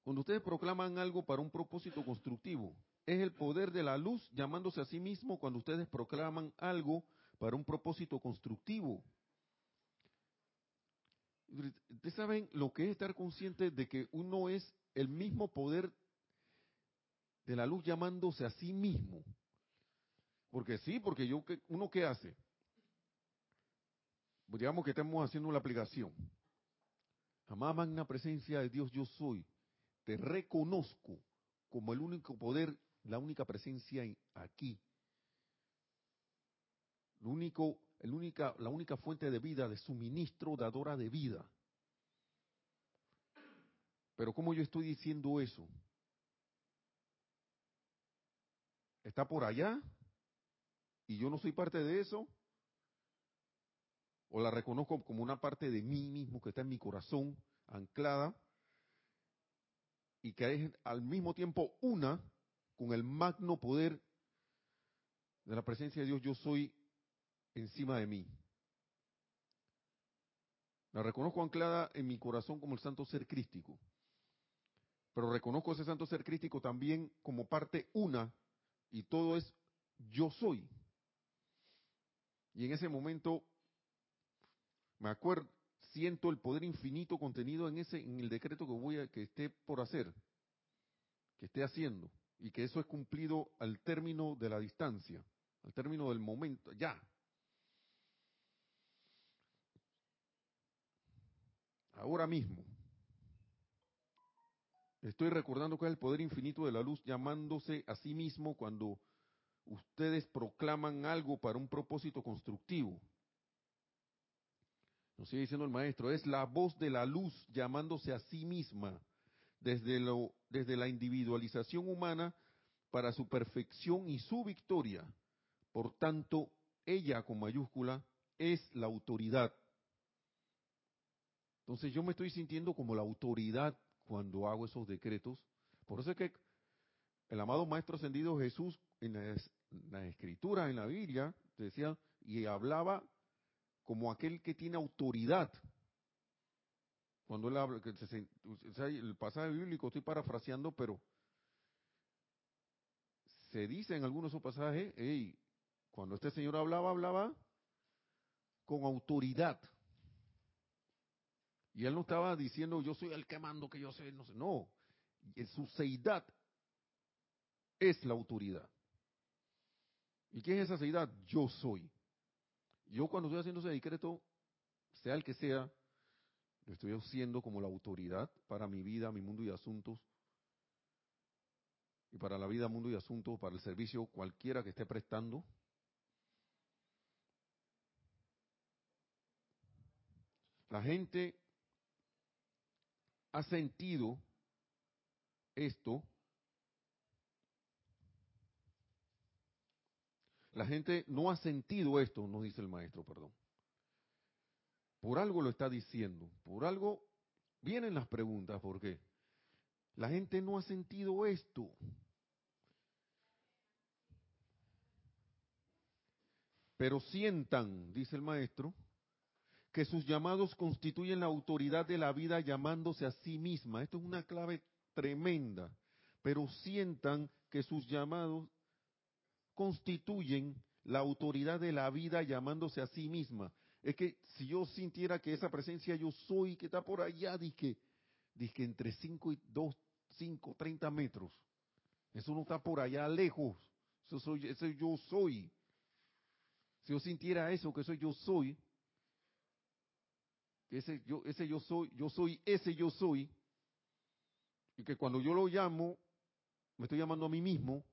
Cuando ustedes proclaman algo para un propósito constructivo, es el poder de la luz llamándose a sí mismo cuando ustedes proclaman algo para un propósito constructivo. Ustedes saben lo que es estar consciente de que uno es el mismo poder de la luz llamándose a sí mismo. Porque sí, porque yo, uno qué hace? digamos que estamos haciendo la aplicación. Amada magna presencia de Dios, yo soy. Te reconozco como el único poder, la única presencia aquí. Lo único, el única, la única fuente de vida, de suministro, dadora de vida. Pero ¿cómo yo estoy diciendo eso? ¿Está por allá? ¿Y yo no soy parte de eso? o la reconozco como una parte de mí mismo que está en mi corazón, anclada, y que es al mismo tiempo una con el magno poder de la presencia de Dios, yo soy encima de mí. La reconozco anclada en mi corazón como el santo ser crístico, pero reconozco ese santo ser crístico también como parte una, y todo es yo soy. Y en ese momento me acuerdo, siento el poder infinito contenido en ese, en el decreto que voy a, que esté por hacer, que esté haciendo, y que eso es cumplido al término de la distancia, al término del momento, ya. Ahora mismo. Estoy recordando que es el poder infinito de la luz llamándose a sí mismo cuando ustedes proclaman algo para un propósito constructivo. Nos sigue diciendo el maestro, es la voz de la luz llamándose a sí misma desde, lo, desde la individualización humana para su perfección y su victoria. Por tanto, ella con mayúscula es la autoridad. Entonces yo me estoy sintiendo como la autoridad cuando hago esos decretos. Por eso es que el amado Maestro Ascendido Jesús en la, escritura, en la Biblia, decía, y hablaba como aquel que tiene autoridad. Cuando él habla, que el pasaje bíblico estoy parafraseando, pero se dice en algunos pasajes, cuando este señor hablaba, hablaba con autoridad. Y él no estaba diciendo, yo soy el que mando, que yo sé, no sé. No, su seidad es la autoridad. ¿Y qué es esa seidad? Yo soy. Yo cuando estoy haciendo ese decreto, sea el que sea, lo estoy haciendo como la autoridad para mi vida, mi mundo y asuntos, y para la vida, mundo y asuntos, para el servicio cualquiera que esté prestando. La gente ha sentido esto La gente no ha sentido esto, nos dice el maestro, perdón. Por algo lo está diciendo, por algo vienen las preguntas, ¿por qué? La gente no ha sentido esto. Pero sientan, dice el maestro, que sus llamados constituyen la autoridad de la vida llamándose a sí misma. Esto es una clave tremenda. Pero sientan que sus llamados constituyen la autoridad de la vida llamándose a sí misma. Es que si yo sintiera que esa presencia yo soy, que está por allá, dije, dije entre 5 y 2, 5, 30 metros. Eso no está por allá lejos. Eso soy, ese yo soy. Si yo sintiera eso, que soy yo soy, que ese yo, ese yo soy, yo soy ese yo soy, y que cuando yo lo llamo, me estoy llamando a mí mismo,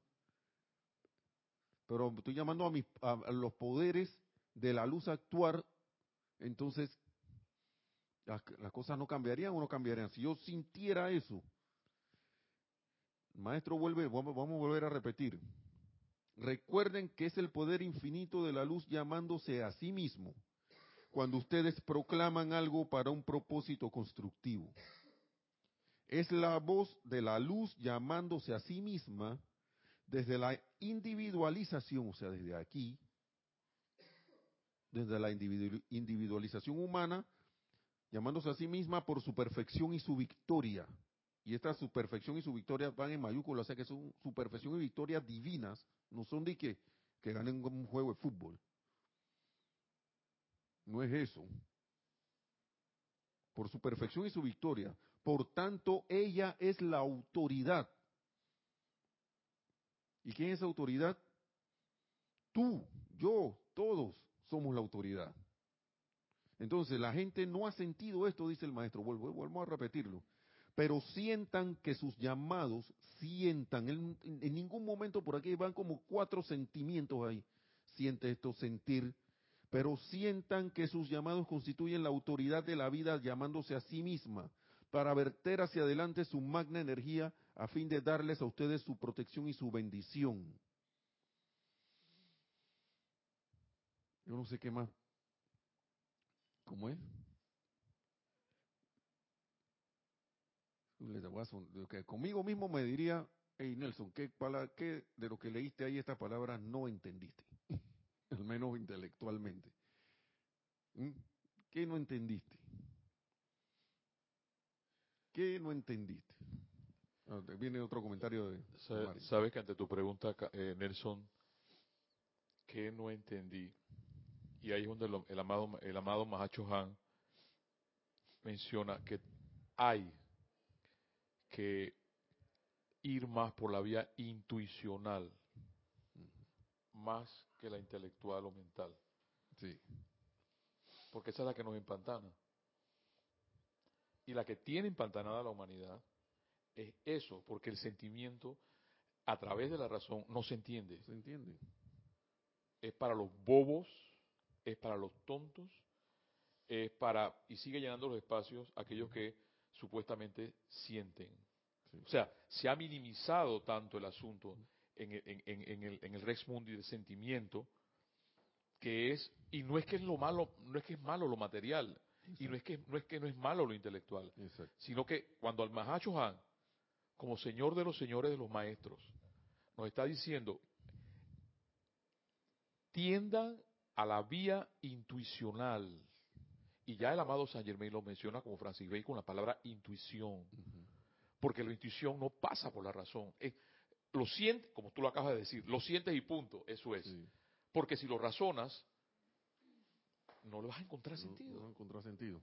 pero estoy llamando a, mis, a, los poderes de la luz actuar, entonces las, las cosas no cambiarían o no cambiarían. Si yo sintiera eso, maestro vuelve, vamos, vamos a volver a repetir. Recuerden que es el poder infinito de la luz llamándose a sí mismo cuando ustedes proclaman algo para un propósito constructivo. Es la voz de la luz llamándose a sí misma desde la individualización, o sea, desde aquí, desde la individualización humana, llamándose a sí misma por su perfección y su victoria. Y esta su perfección y su victoria van en mayúsculas, o sea que son su perfección y victoria divinas, no son de que, que ganen un juego de fútbol. No es eso. Por su perfección y su victoria. Por tanto, ella es la autoridad. ¿Y quién es autoridad? Tú, yo, todos somos la autoridad. Entonces, la gente no ha sentido esto, dice el maestro. Vuelvo, vuelvo a repetirlo. Pero sientan que sus llamados, sientan, en, en, ningún momento por aquí van como cuatro sentimientos ahí. Siente esto, sentir, pero sientan que sus llamados constituyen la autoridad de la vida llamándose a sí misma, para verter hacia adelante su magna energía a fin de darles a ustedes su protección y su bendición. Yo no sé qué más. ¿Cómo es? Conmigo mismo me diría, hey Nelson, ¿qué, ¿qué de lo que leíste ahí esta palabra no entendiste? *laughs* al menos intelectualmente. ¿Mm? ¿Qué no entendiste? ¿Qué no entendiste? Ah, viene otro comentario de... Sabes que ante tu pregunta, eh, Nelson, ¿qué no entendí? Y ahí es donde el amado, el amado Mahacho Han menciona que hay que ir más por la vía intuicional más que la intelectual o mental. Sí. Porque esa es la que nos empantana. Y la que tiene empantanada a la humanidad es eso, porque el sentimiento a través de la razón no se entiende. Se entiende. Es para los bobos, es para los tontos, es para, y sigue llenando los espacios aquellos que supuestamente sienten. O sea, se ha minimizado tanto el asunto en, el, en el Rex Mundi de sentimiento, que es, y no es que es lo malo, no es que es malo lo material, y no es que no es que no es malo lo intelectual, sino que cuando al Mahacho Han, como señor de los señores de los maestros, nos está diciendo, tiendan a la vía intuicional. Y ya el amado San Germain lo menciona como Francis Bacon con la palabra intuición. Porque la intuición no pasa por la razón. Es, lo sientes, como tú lo acabas de decir, lo sientes y punto, eso es. Porque si lo razonas, no le vas a encontrar sentido. No, vas a encontrar sentido.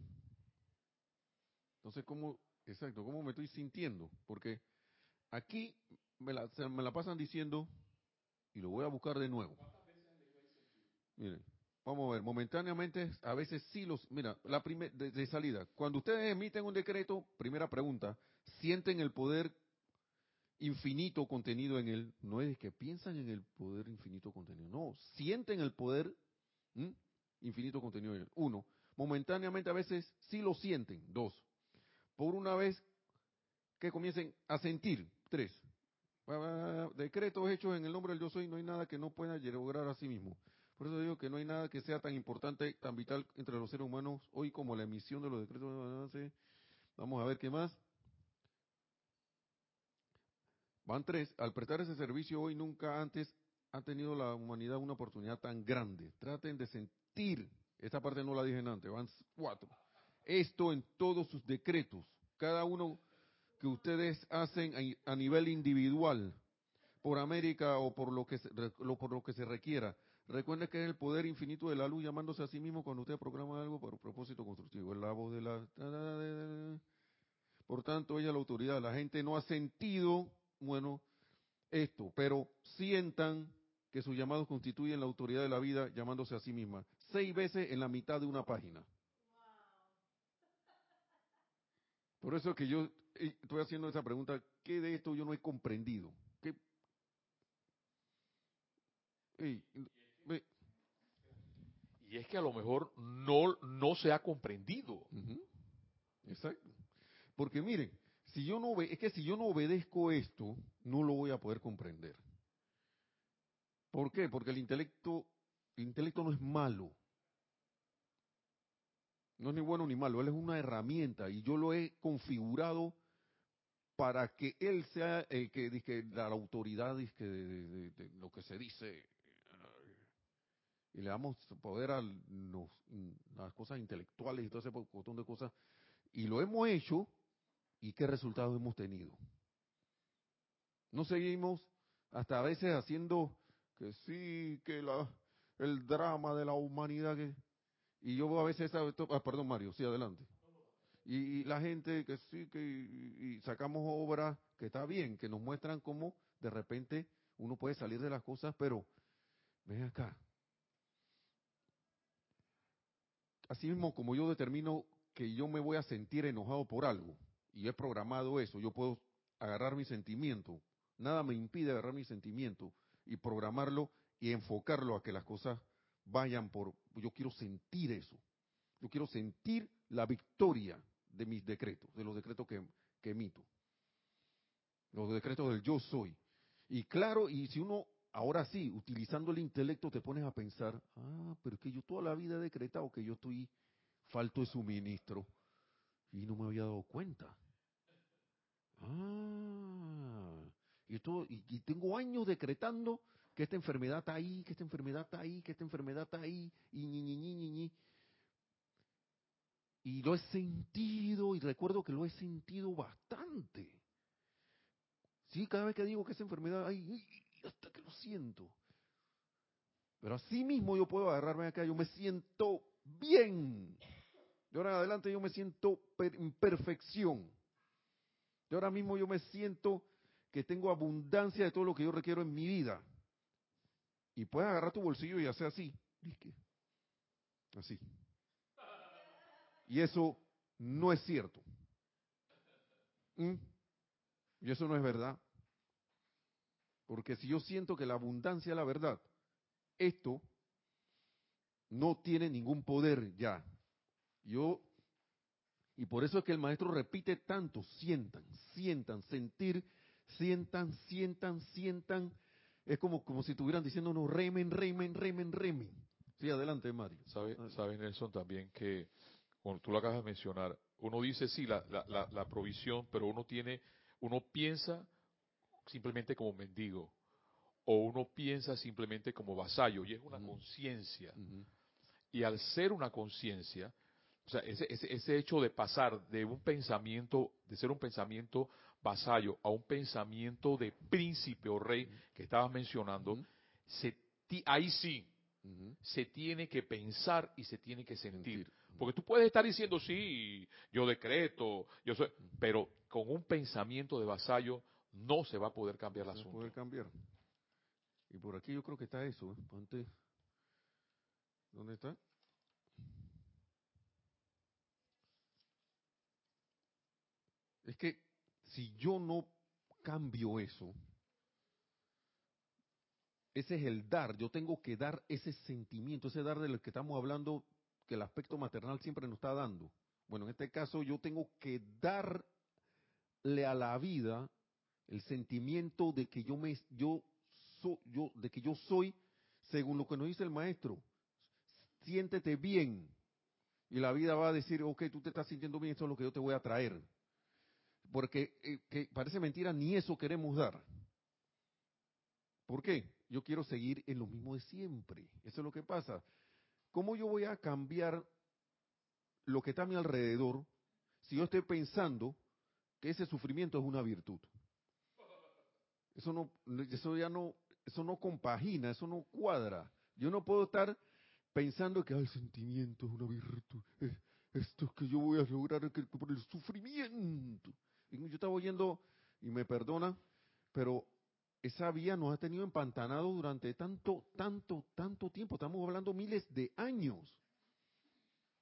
Entonces, ¿cómo, exacto, cómo me estoy sintiendo? Porque aquí me la, me la pasan diciendo, y lo voy a buscar de nuevo. Miren, vamos a ver, momentáneamente, a veces sí los, mira, la primera, de salida, cuando ustedes emiten un decreto, primera pregunta, ¿sienten el poder infinito contenido en él, no es que piensan en el poder infinito contenido, no, sienten el poder infinito contenido en él. Uno, momentáneamente a veces sí lo sienten. Dos, por una vez que comiencen a sentir. Tres, decretos hechos en el nombre del yo soy, no hay nada que no pueda lograr a sí mismo. Por eso digo que no hay nada que sea tan importante, tan vital entre los seres humanos hoy como la emisión de los decretos. Vamos a ver qué más. Van tres. Al prestar ese servicio hoy, nunca antes ha tenido la humanidad una oportunidad tan grande. Traten de sentir, esta parte no la dije antes, van cuatro. Esto en todos sus decretos, cada uno que ustedes hacen a nivel individual, por América o por lo que se, requiera. Recuerden que es el poder infinito de la luz llamándose a sí mismo cuando usted programa algo por propósito constructivo. Es la voz de la... Por tanto, ella es la autoridad. La gente no ha sentido bueno, esto, pero sientan que sus llamados constituyen la autoridad de la vida llamándose a sí misma. Seis veces en la mitad de una página. Por eso es que yo eh, estoy haciendo esa pregunta, ¿qué de esto yo no he comprendido? ¿Qué? y es que a lo mejor no, no se ha comprendido. Exacto. Porque miren, si yo no es que si yo no obedezco esto, no lo voy a poder comprender. ¿Por qué? Porque el intelecto, el intelecto no es malo. No es ni bueno ni malo, él es una herramienta y yo lo he configurado para que él sea el que, dice, la autoridad de, lo que se dice y le damos poder a las cosas intelectuales y todo ese montón de cosas y lo hemos hecho y qué resultados hemos tenido. No seguimos hasta a veces haciendo que sí, que la, el drama de la humanidad que y yo a veces, ah, perdón Mario, sí, adelante. Y, la gente que sí, que sacamos obras que está bien, que nos muestran cómo de repente uno puede salir de las cosas, pero ven acá. Así mismo como yo determino que yo me voy a sentir enojado por algo, y he programado eso, yo puedo agarrar mi sentimiento, nada me impide agarrar mi sentimiento y programarlo y enfocarlo a que las cosas vayan por, yo quiero sentir eso. Yo quiero sentir la victoria de mis decretos, de los decretos que, emito. Los decretos del yo soy. Y claro, y si uno, ahora sí, utilizando el intelecto, te pones a pensar, ah, pero es que yo toda la vida he decretado que yo estoy falto de suministro. Y no me había dado cuenta. Ah, y, todo, y tengo años decretando que esta enfermedad está ahí, que esta enfermedad está ahí, que esta enfermedad está ahí, y ñi, ñi, ñi, ñi, Y lo he sentido, y recuerdo que lo he sentido bastante. Sí, cada vez que digo que esa enfermedad, ahí, hasta que lo siento. Pero así mismo yo puedo agarrarme acá, yo me siento bien. De ahora en adelante yo me siento en perfección. De ahora mismo yo me siento que tengo abundancia de todo lo que yo requiero en mi vida. Y puedes agarrar tu bolsillo y hacer así. Así. Y eso no es cierto. ¿Mm? Y eso no es verdad. Porque si yo siento que la abundancia es la verdad, esto no tiene ningún poder ya. Yo, y por eso es que el maestro repite tanto, sientan, sientan, sentir, sientan, sientan, sientan, es como, como si estuvieran no remen, remen, remen, remen. Sí, adelante, Mario. ¿Sabe, sabe Nelson, también que, cuando tú lo acabas de mencionar, uno dice sí, la, la, la, provisión, pero uno tiene, uno piensa simplemente como mendigo, o uno piensa simplemente como vasallo, y es una conciencia. Y al ser una conciencia, o sea, ese, ese, hecho de pasar de un pensamiento, de ser un pensamiento vasallo a un pensamiento de príncipe o rey que estabas mencionando, se, ahí sí se tiene que pensar y se tiene que sentir. Porque tú puedes estar diciendo, sí, yo decreto, yo soy, pero con un pensamiento de vasallo no se va a poder cambiar el asunto. No se puede cambiar. Y por aquí yo creo que está eso. ¿eh? ¿Dónde está? Es que si yo no cambio eso, ese es el dar, yo tengo que dar ese sentimiento, ese dar del que estamos hablando, que el aspecto maternal siempre nos está dando. Bueno, en este caso yo tengo que darle a la vida el sentimiento de que yo me yo yo de que yo soy según lo que nos dice el maestro. Siéntete bien. Y la vida va a decir, ok, tú te estás sintiendo bien, eso es lo que yo te voy a traer porque eh, parece mentira, ni eso queremos dar. ¿Por qué? Yo quiero seguir en lo mismo de siempre. Eso es lo que pasa. ¿Cómo yo voy a cambiar lo que está a mi alrededor si yo estoy pensando que ese sufrimiento es una virtud? Eso no, eso ya no, eso no compagina, eso no cuadra. Yo no puedo estar pensando que el sentimiento es una virtud. Esto es que yo voy a lograr por el sufrimiento yo estaba oyendo, y me perdona, pero esa vía nos ha tenido empantanados durante tanto, tanto, tanto tiempo. Estamos hablando miles de años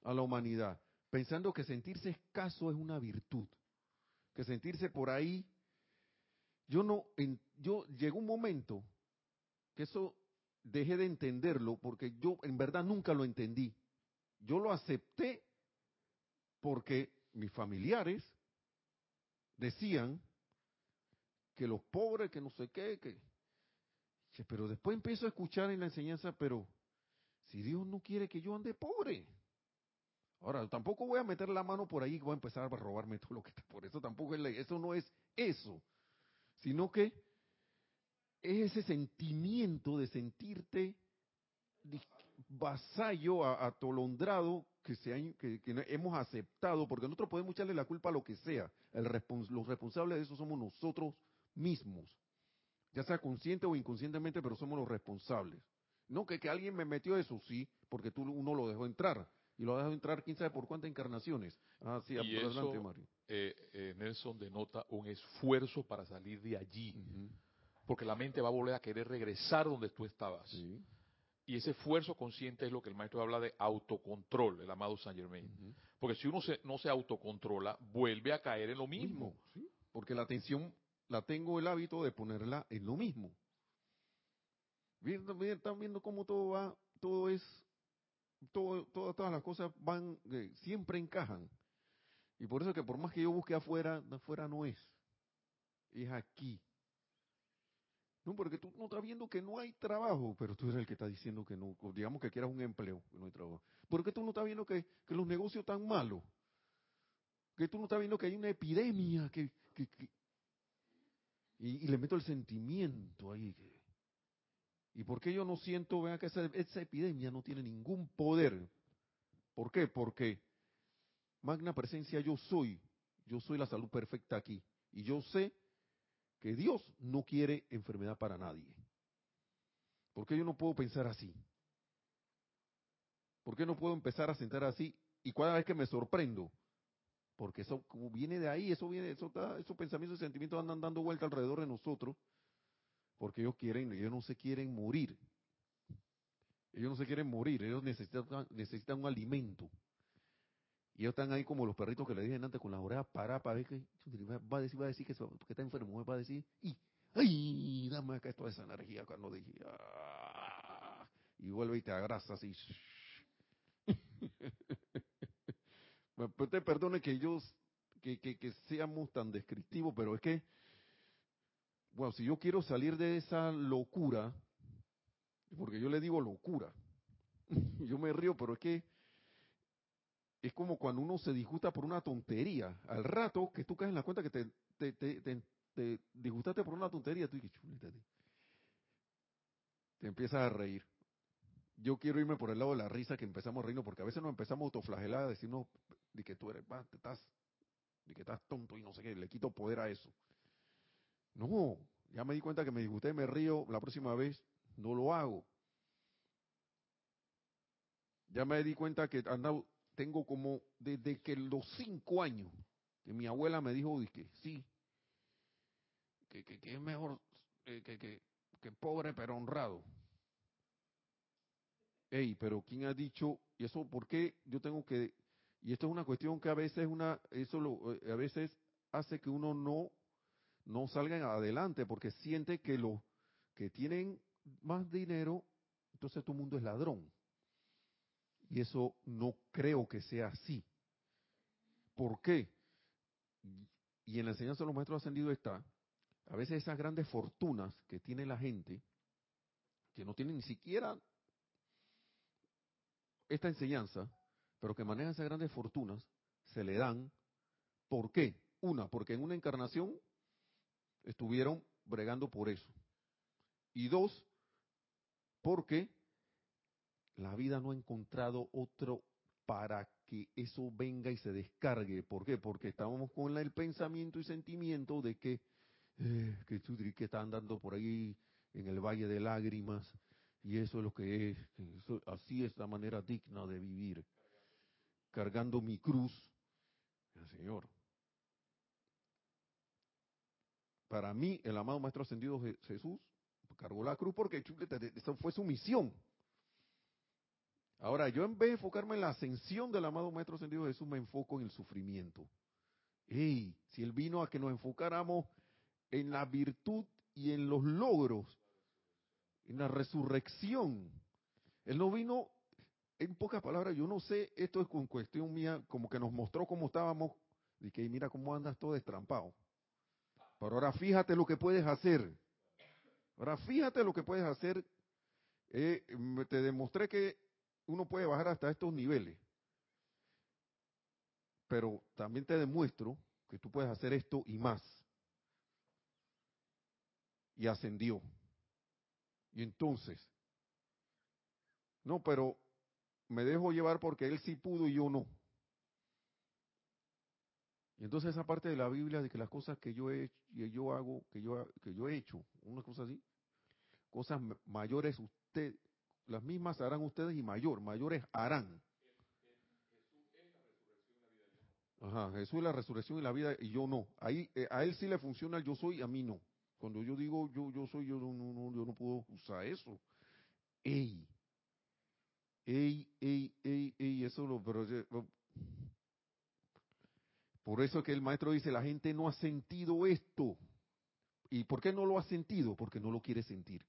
a la humanidad, pensando que sentirse escaso es una virtud, que sentirse por ahí. Yo no, yo llegó un momento que eso dejé de entenderlo porque yo en verdad nunca lo entendí. Yo lo acepté porque mis familiares decían que los pobres, que no sé qué, que... Pero después empiezo a escuchar en la enseñanza, pero si Dios no quiere que yo ande pobre. Ahora, tampoco voy a meter la mano por ahí y voy a empezar a robarme todo lo que está por eso. Tampoco es, eso no es eso. Sino que es ese sentimiento de sentirte vasallo, atolondrado, que, se que, hemos aceptado, porque nosotros podemos echarle la culpa a lo que sea. El los responsables de eso somos nosotros mismos. Ya sea consciente o inconscientemente, pero somos los responsables. No que, que alguien me metió eso, sí, porque tú uno lo dejó entrar. Y lo ha dejado entrar quién sabe por cuántas encarnaciones. Ah, sí, y adelante, Mario. Eh, eh, Nelson denota un esfuerzo para salir de allí. Porque la mente va a volver a querer regresar donde tú estabas. Y ese esfuerzo consciente es lo que el maestro habla de autocontrol, el amado Saint Germain. Porque si uno no se autocontrola, vuelve a caer en lo mismo. Porque la atención la tengo el hábito de ponerla en lo mismo. Están viendo cómo todo va, todo es, todo, todas las cosas van, eh, siempre encajan. Y por eso que por más que yo busque afuera, afuera no es. Es aquí. Porque tú no estás viendo que no hay trabajo, pero tú eres el que está diciendo que no, digamos que quieras un empleo, que no hay trabajo. Porque tú no estás viendo que, los negocios están malos. Que tú no estás viendo que hay una epidemia, que, y, le meto el sentimiento ahí. ¿Y por qué yo no siento, vean que esa, epidemia no tiene ningún poder? ¿Por qué? Porque magna presencia yo soy, yo soy la salud perfecta aquí. Y yo sé que Dios no quiere enfermedad para nadie. ¿Por qué yo no puedo pensar así? ¿Por qué no puedo empezar a sentar así? Y cada vez que me sorprendo, porque eso viene de ahí, eso viene, eso esos pensamientos y sentimientos andan dando vuelta alrededor de nosotros, porque ellos quieren, ellos no se quieren morir. Ellos no se quieren morir, ellos necesitan, necesitan un alimento. Y ellos están ahí como los perritos que le dije antes con las orejas paradas para ver que va a decir, va a decir que, está enfermo, va a decir, y ¡ay! Dame acá toda esa energía cuando dije, ¡ah! Y vuelve y te agrasa así. *laughs* Pues te perdone que que, que, que seamos tan descriptivos, pero es que bueno, si yo quiero salir de esa locura, porque yo le digo locura, *laughs* yo me río, pero es que es como cuando uno se disgusta por una tontería. Al rato que tú caes en la cuenta que te, te, te, te, disgustaste por una tontería, tú dices, te empiezas a reír. Yo quiero irme por el lado de la risa que empezamos a reírnos, porque a veces nos empezamos a autoflagelar, a decirnos de que tú eres, estás, de que estás tonto y no sé qué, le quito poder a eso. No, ya me di cuenta que me disgusté, me río, la próxima vez no lo hago. Ya me di cuenta que andado, tengo como desde que los cinco años que mi abuela me dijo que sí, que, que, es mejor eh, que, que, que pobre pero honrado. Ey, pero ¿quién ha dicho, y eso por qué yo tengo que, y esto es una cuestión que a veces una, eso lo, eh, a veces hace que uno no no salgan adelante porque siente que los que tienen más dinero, entonces todo el mundo es ladrón. Y eso no creo que sea así. ¿Por qué? Y en la enseñanza de los maestros ascendidos está, a veces esas grandes fortunas que tiene la gente, que no tienen ni siquiera esta enseñanza, pero que manejan esas grandes fortunas, se le dan. ¿Por qué? Una, porque en una encarnación estuvieron bregando por eso. Y dos, porque la vida no ha encontrado otro para que eso venga y se descargue. ¿Por qué? Porque estábamos con el pensamiento y sentimiento de que, eh, que, que está andando por ahí en el valle de lágrimas y eso es lo que es, así es la manera digna de vivir, cargando mi cruz. El Señor, para mí, el amado Maestro Ascendido Jesús cargó la cruz porque esa fue su misión. Ahora, yo en vez de enfocarme en la ascensión del amado Maestro Ascendido Jesús, me enfoco en el sufrimiento. ¡Ey! Si Él vino a que nos enfocáramos en la virtud y en los logros, en la resurrección. Él no vino, en pocas palabras, yo no sé, esto es con cuestión mía, como que nos mostró cómo estábamos Y que mira cómo andas todo destrampado. Pero ahora fíjate lo que puedes hacer. Ahora fíjate lo que puedes hacer. Eh, te demostré que uno puede bajar hasta estos niveles. Pero también te demuestro que tú puedes hacer esto y más. Y ascendió. Y entonces, no, pero me dejo llevar porque él sí pudo y yo no. Y entonces esa parte de la Biblia de que las cosas que yo he hecho, yo hago, que yo que yo he hecho, una cosa así, cosas mayores usted, las mismas harán ustedes y mayor, mayores harán. Ajá, Jesús es la resurrección y la vida y yo no. Ahí eh, a él sí le funciona el yo soy, a mí no. Cuando yo digo yo yo soy, yo no, no, yo no puedo usar eso. Ey, ey, ey, ey, eso lo, pero, por eso que el maestro dice, la gente no ha sentido esto. ¿Y por qué no lo ha sentido? Porque no lo quiere sentir.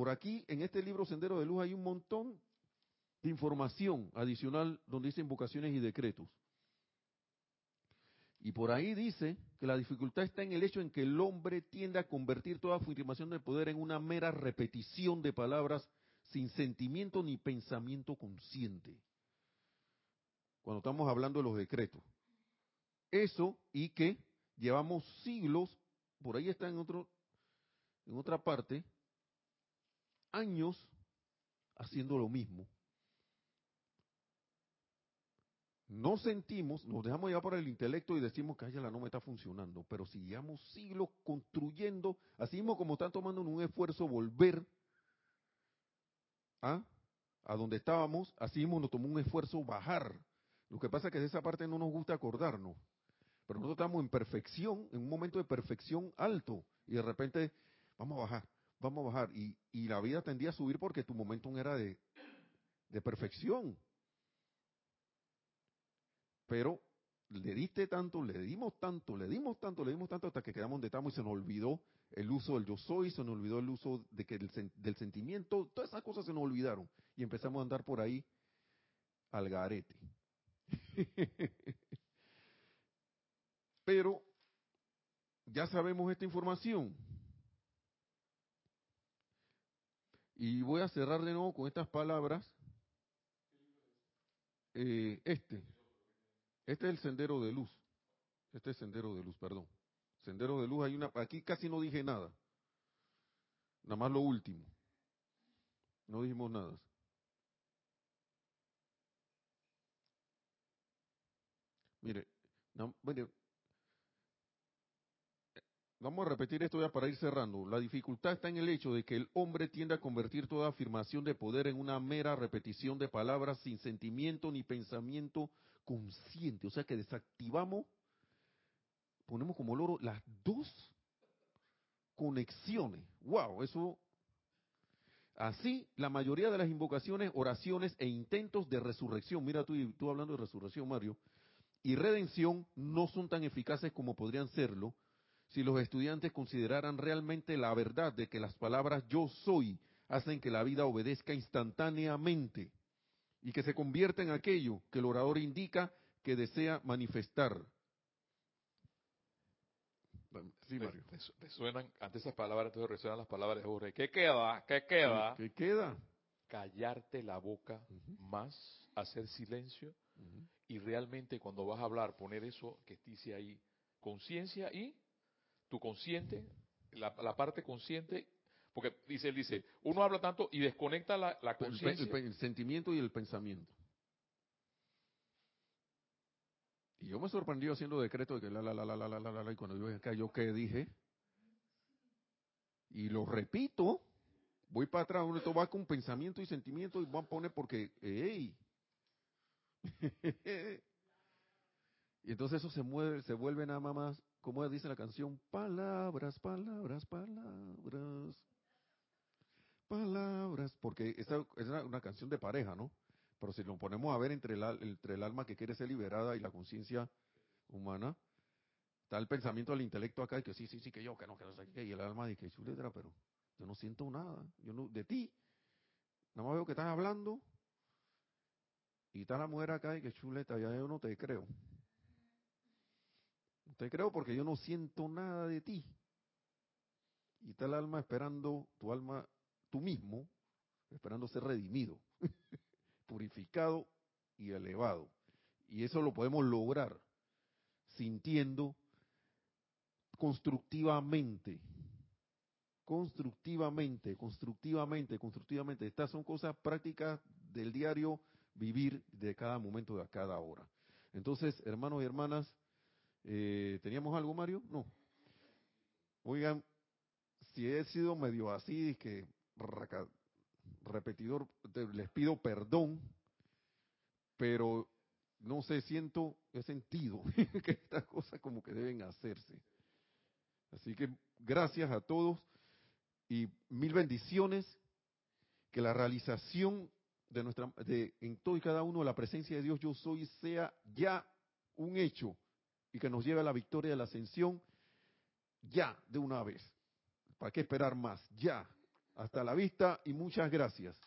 Por aquí, en este libro Sendero de Luz, hay un montón de información adicional donde dice invocaciones y decretos. Y por ahí dice que la dificultad está en el hecho en que el hombre tiende a convertir toda afirmación de poder en una mera repetición de palabras sin sentimiento ni pensamiento consciente. Cuando estamos hablando de los decretos. Eso y que llevamos siglos, por ahí está en otro en otra parte, años haciendo lo mismo no sentimos, nos dejamos llevar por el intelecto y decimos que la no me está funcionando, pero si siglos construyendo, así mismo como están tomando un esfuerzo volver ¿ah? a donde estábamos, así mismo nos tomó un esfuerzo bajar. Lo que pasa es que de esa parte no nos gusta acordarnos, pero nosotros estamos en perfección, en un momento de perfección alto, y de repente vamos a bajar, vamos a bajar, y, y la vida tendía a subir porque tu momento era de, de perfección pero le diste tanto, le dimos tanto, le dimos tanto, le dimos tanto hasta que quedamos donde estamos y se nos olvidó el uso del yo soy, se nos olvidó el uso de que del, sentimiento, todas esas cosas se nos olvidaron y empezamos a andar por ahí al garete. *laughs* Pero ya sabemos esta información. Y voy a cerrar de nuevo con estas palabras. Eh, este. Este es el sendero de luz. Este es sendero de luz, perdón. Sendero de luz, hay una. Aquí casi no dije nada. Nada más lo último. No dijimos nada. Mire, no, Vamos a repetir esto ya para ir cerrando. La dificultad está en el hecho de que el hombre tiende a convertir toda afirmación de poder en una mera repetición de palabras sin sentimiento ni pensamiento consciente. O sea que desactivamos, ponemos como loro las dos conexiones. ¡Wow! Eso. Así, la mayoría de las invocaciones, oraciones e intentos de resurrección, mira tú, tú hablando de resurrección, Mario, y redención no son tan eficaces como podrían serlo si los estudiantes consideraran realmente la verdad de que las palabras yo soy hacen que la vida obedezca instantáneamente y que se convierta en aquello que el orador indica que desea manifestar. Sí, Mario. Resuenan, ante esas palabras, entonces resuenan las palabras de Jorge. ¿Qué queda? ¿Qué queda? ¿Qué queda? Callarte la boca más, hacer silencio y realmente cuando vas a hablar poner eso que dice ahí, conciencia y tu consciente, la, parte consciente, porque dice, él dice, uno habla tanto y desconecta la, la conciencia. El, sentimiento y el pensamiento. Y yo me sorprendí haciendo decreto de que la, la, la, la, la, la, la, la, y cuando yo acá, yo qué dije, y lo repito, voy para atrás, uno esto va con pensamiento y sentimiento y voy a poner porque, ¡ey! *laughs* y entonces eso se mueve, se vuelve nada más como dice la canción, palabras, palabras, palabras, palabras, porque esa es una canción de pareja, ¿no? Pero si lo ponemos a ver entre el, entre el alma que quiere ser liberada y la conciencia humana, está el pensamiento del intelecto acá y que sí, sí, sí, que yo, que no, que no sé qué, y el alma dice que chuleta, pero yo no siento nada, yo no, de ti, nada más veo que estás hablando y está la mujer acá y que chuleta, ya yo no te creo. Te creo porque yo no siento nada de ti. Y está el alma esperando, tu alma, tú mismo, esperando ser redimido, *laughs* purificado y elevado. Y eso lo podemos lograr sintiendo constructivamente, constructivamente, constructivamente, constructivamente. Estas son cosas prácticas del diario vivir de cada momento, de cada hora. Entonces, hermanos y hermanas, eh, ¿teníamos algo, Mario? No. Oigan, si he sido medio así, que repetidor, les pido perdón, pero no sé, siento, he sentido *laughs* que estas cosas como que deben hacerse. Así que gracias a todos y mil bendiciones, que la realización de nuestra, de, en todo y cada uno, la presencia de Dios yo soy sea ya un hecho y que nos lleve a la victoria de la ascensión ya de una vez. ¿Para qué esperar más? Ya. Hasta la vista y muchas gracias.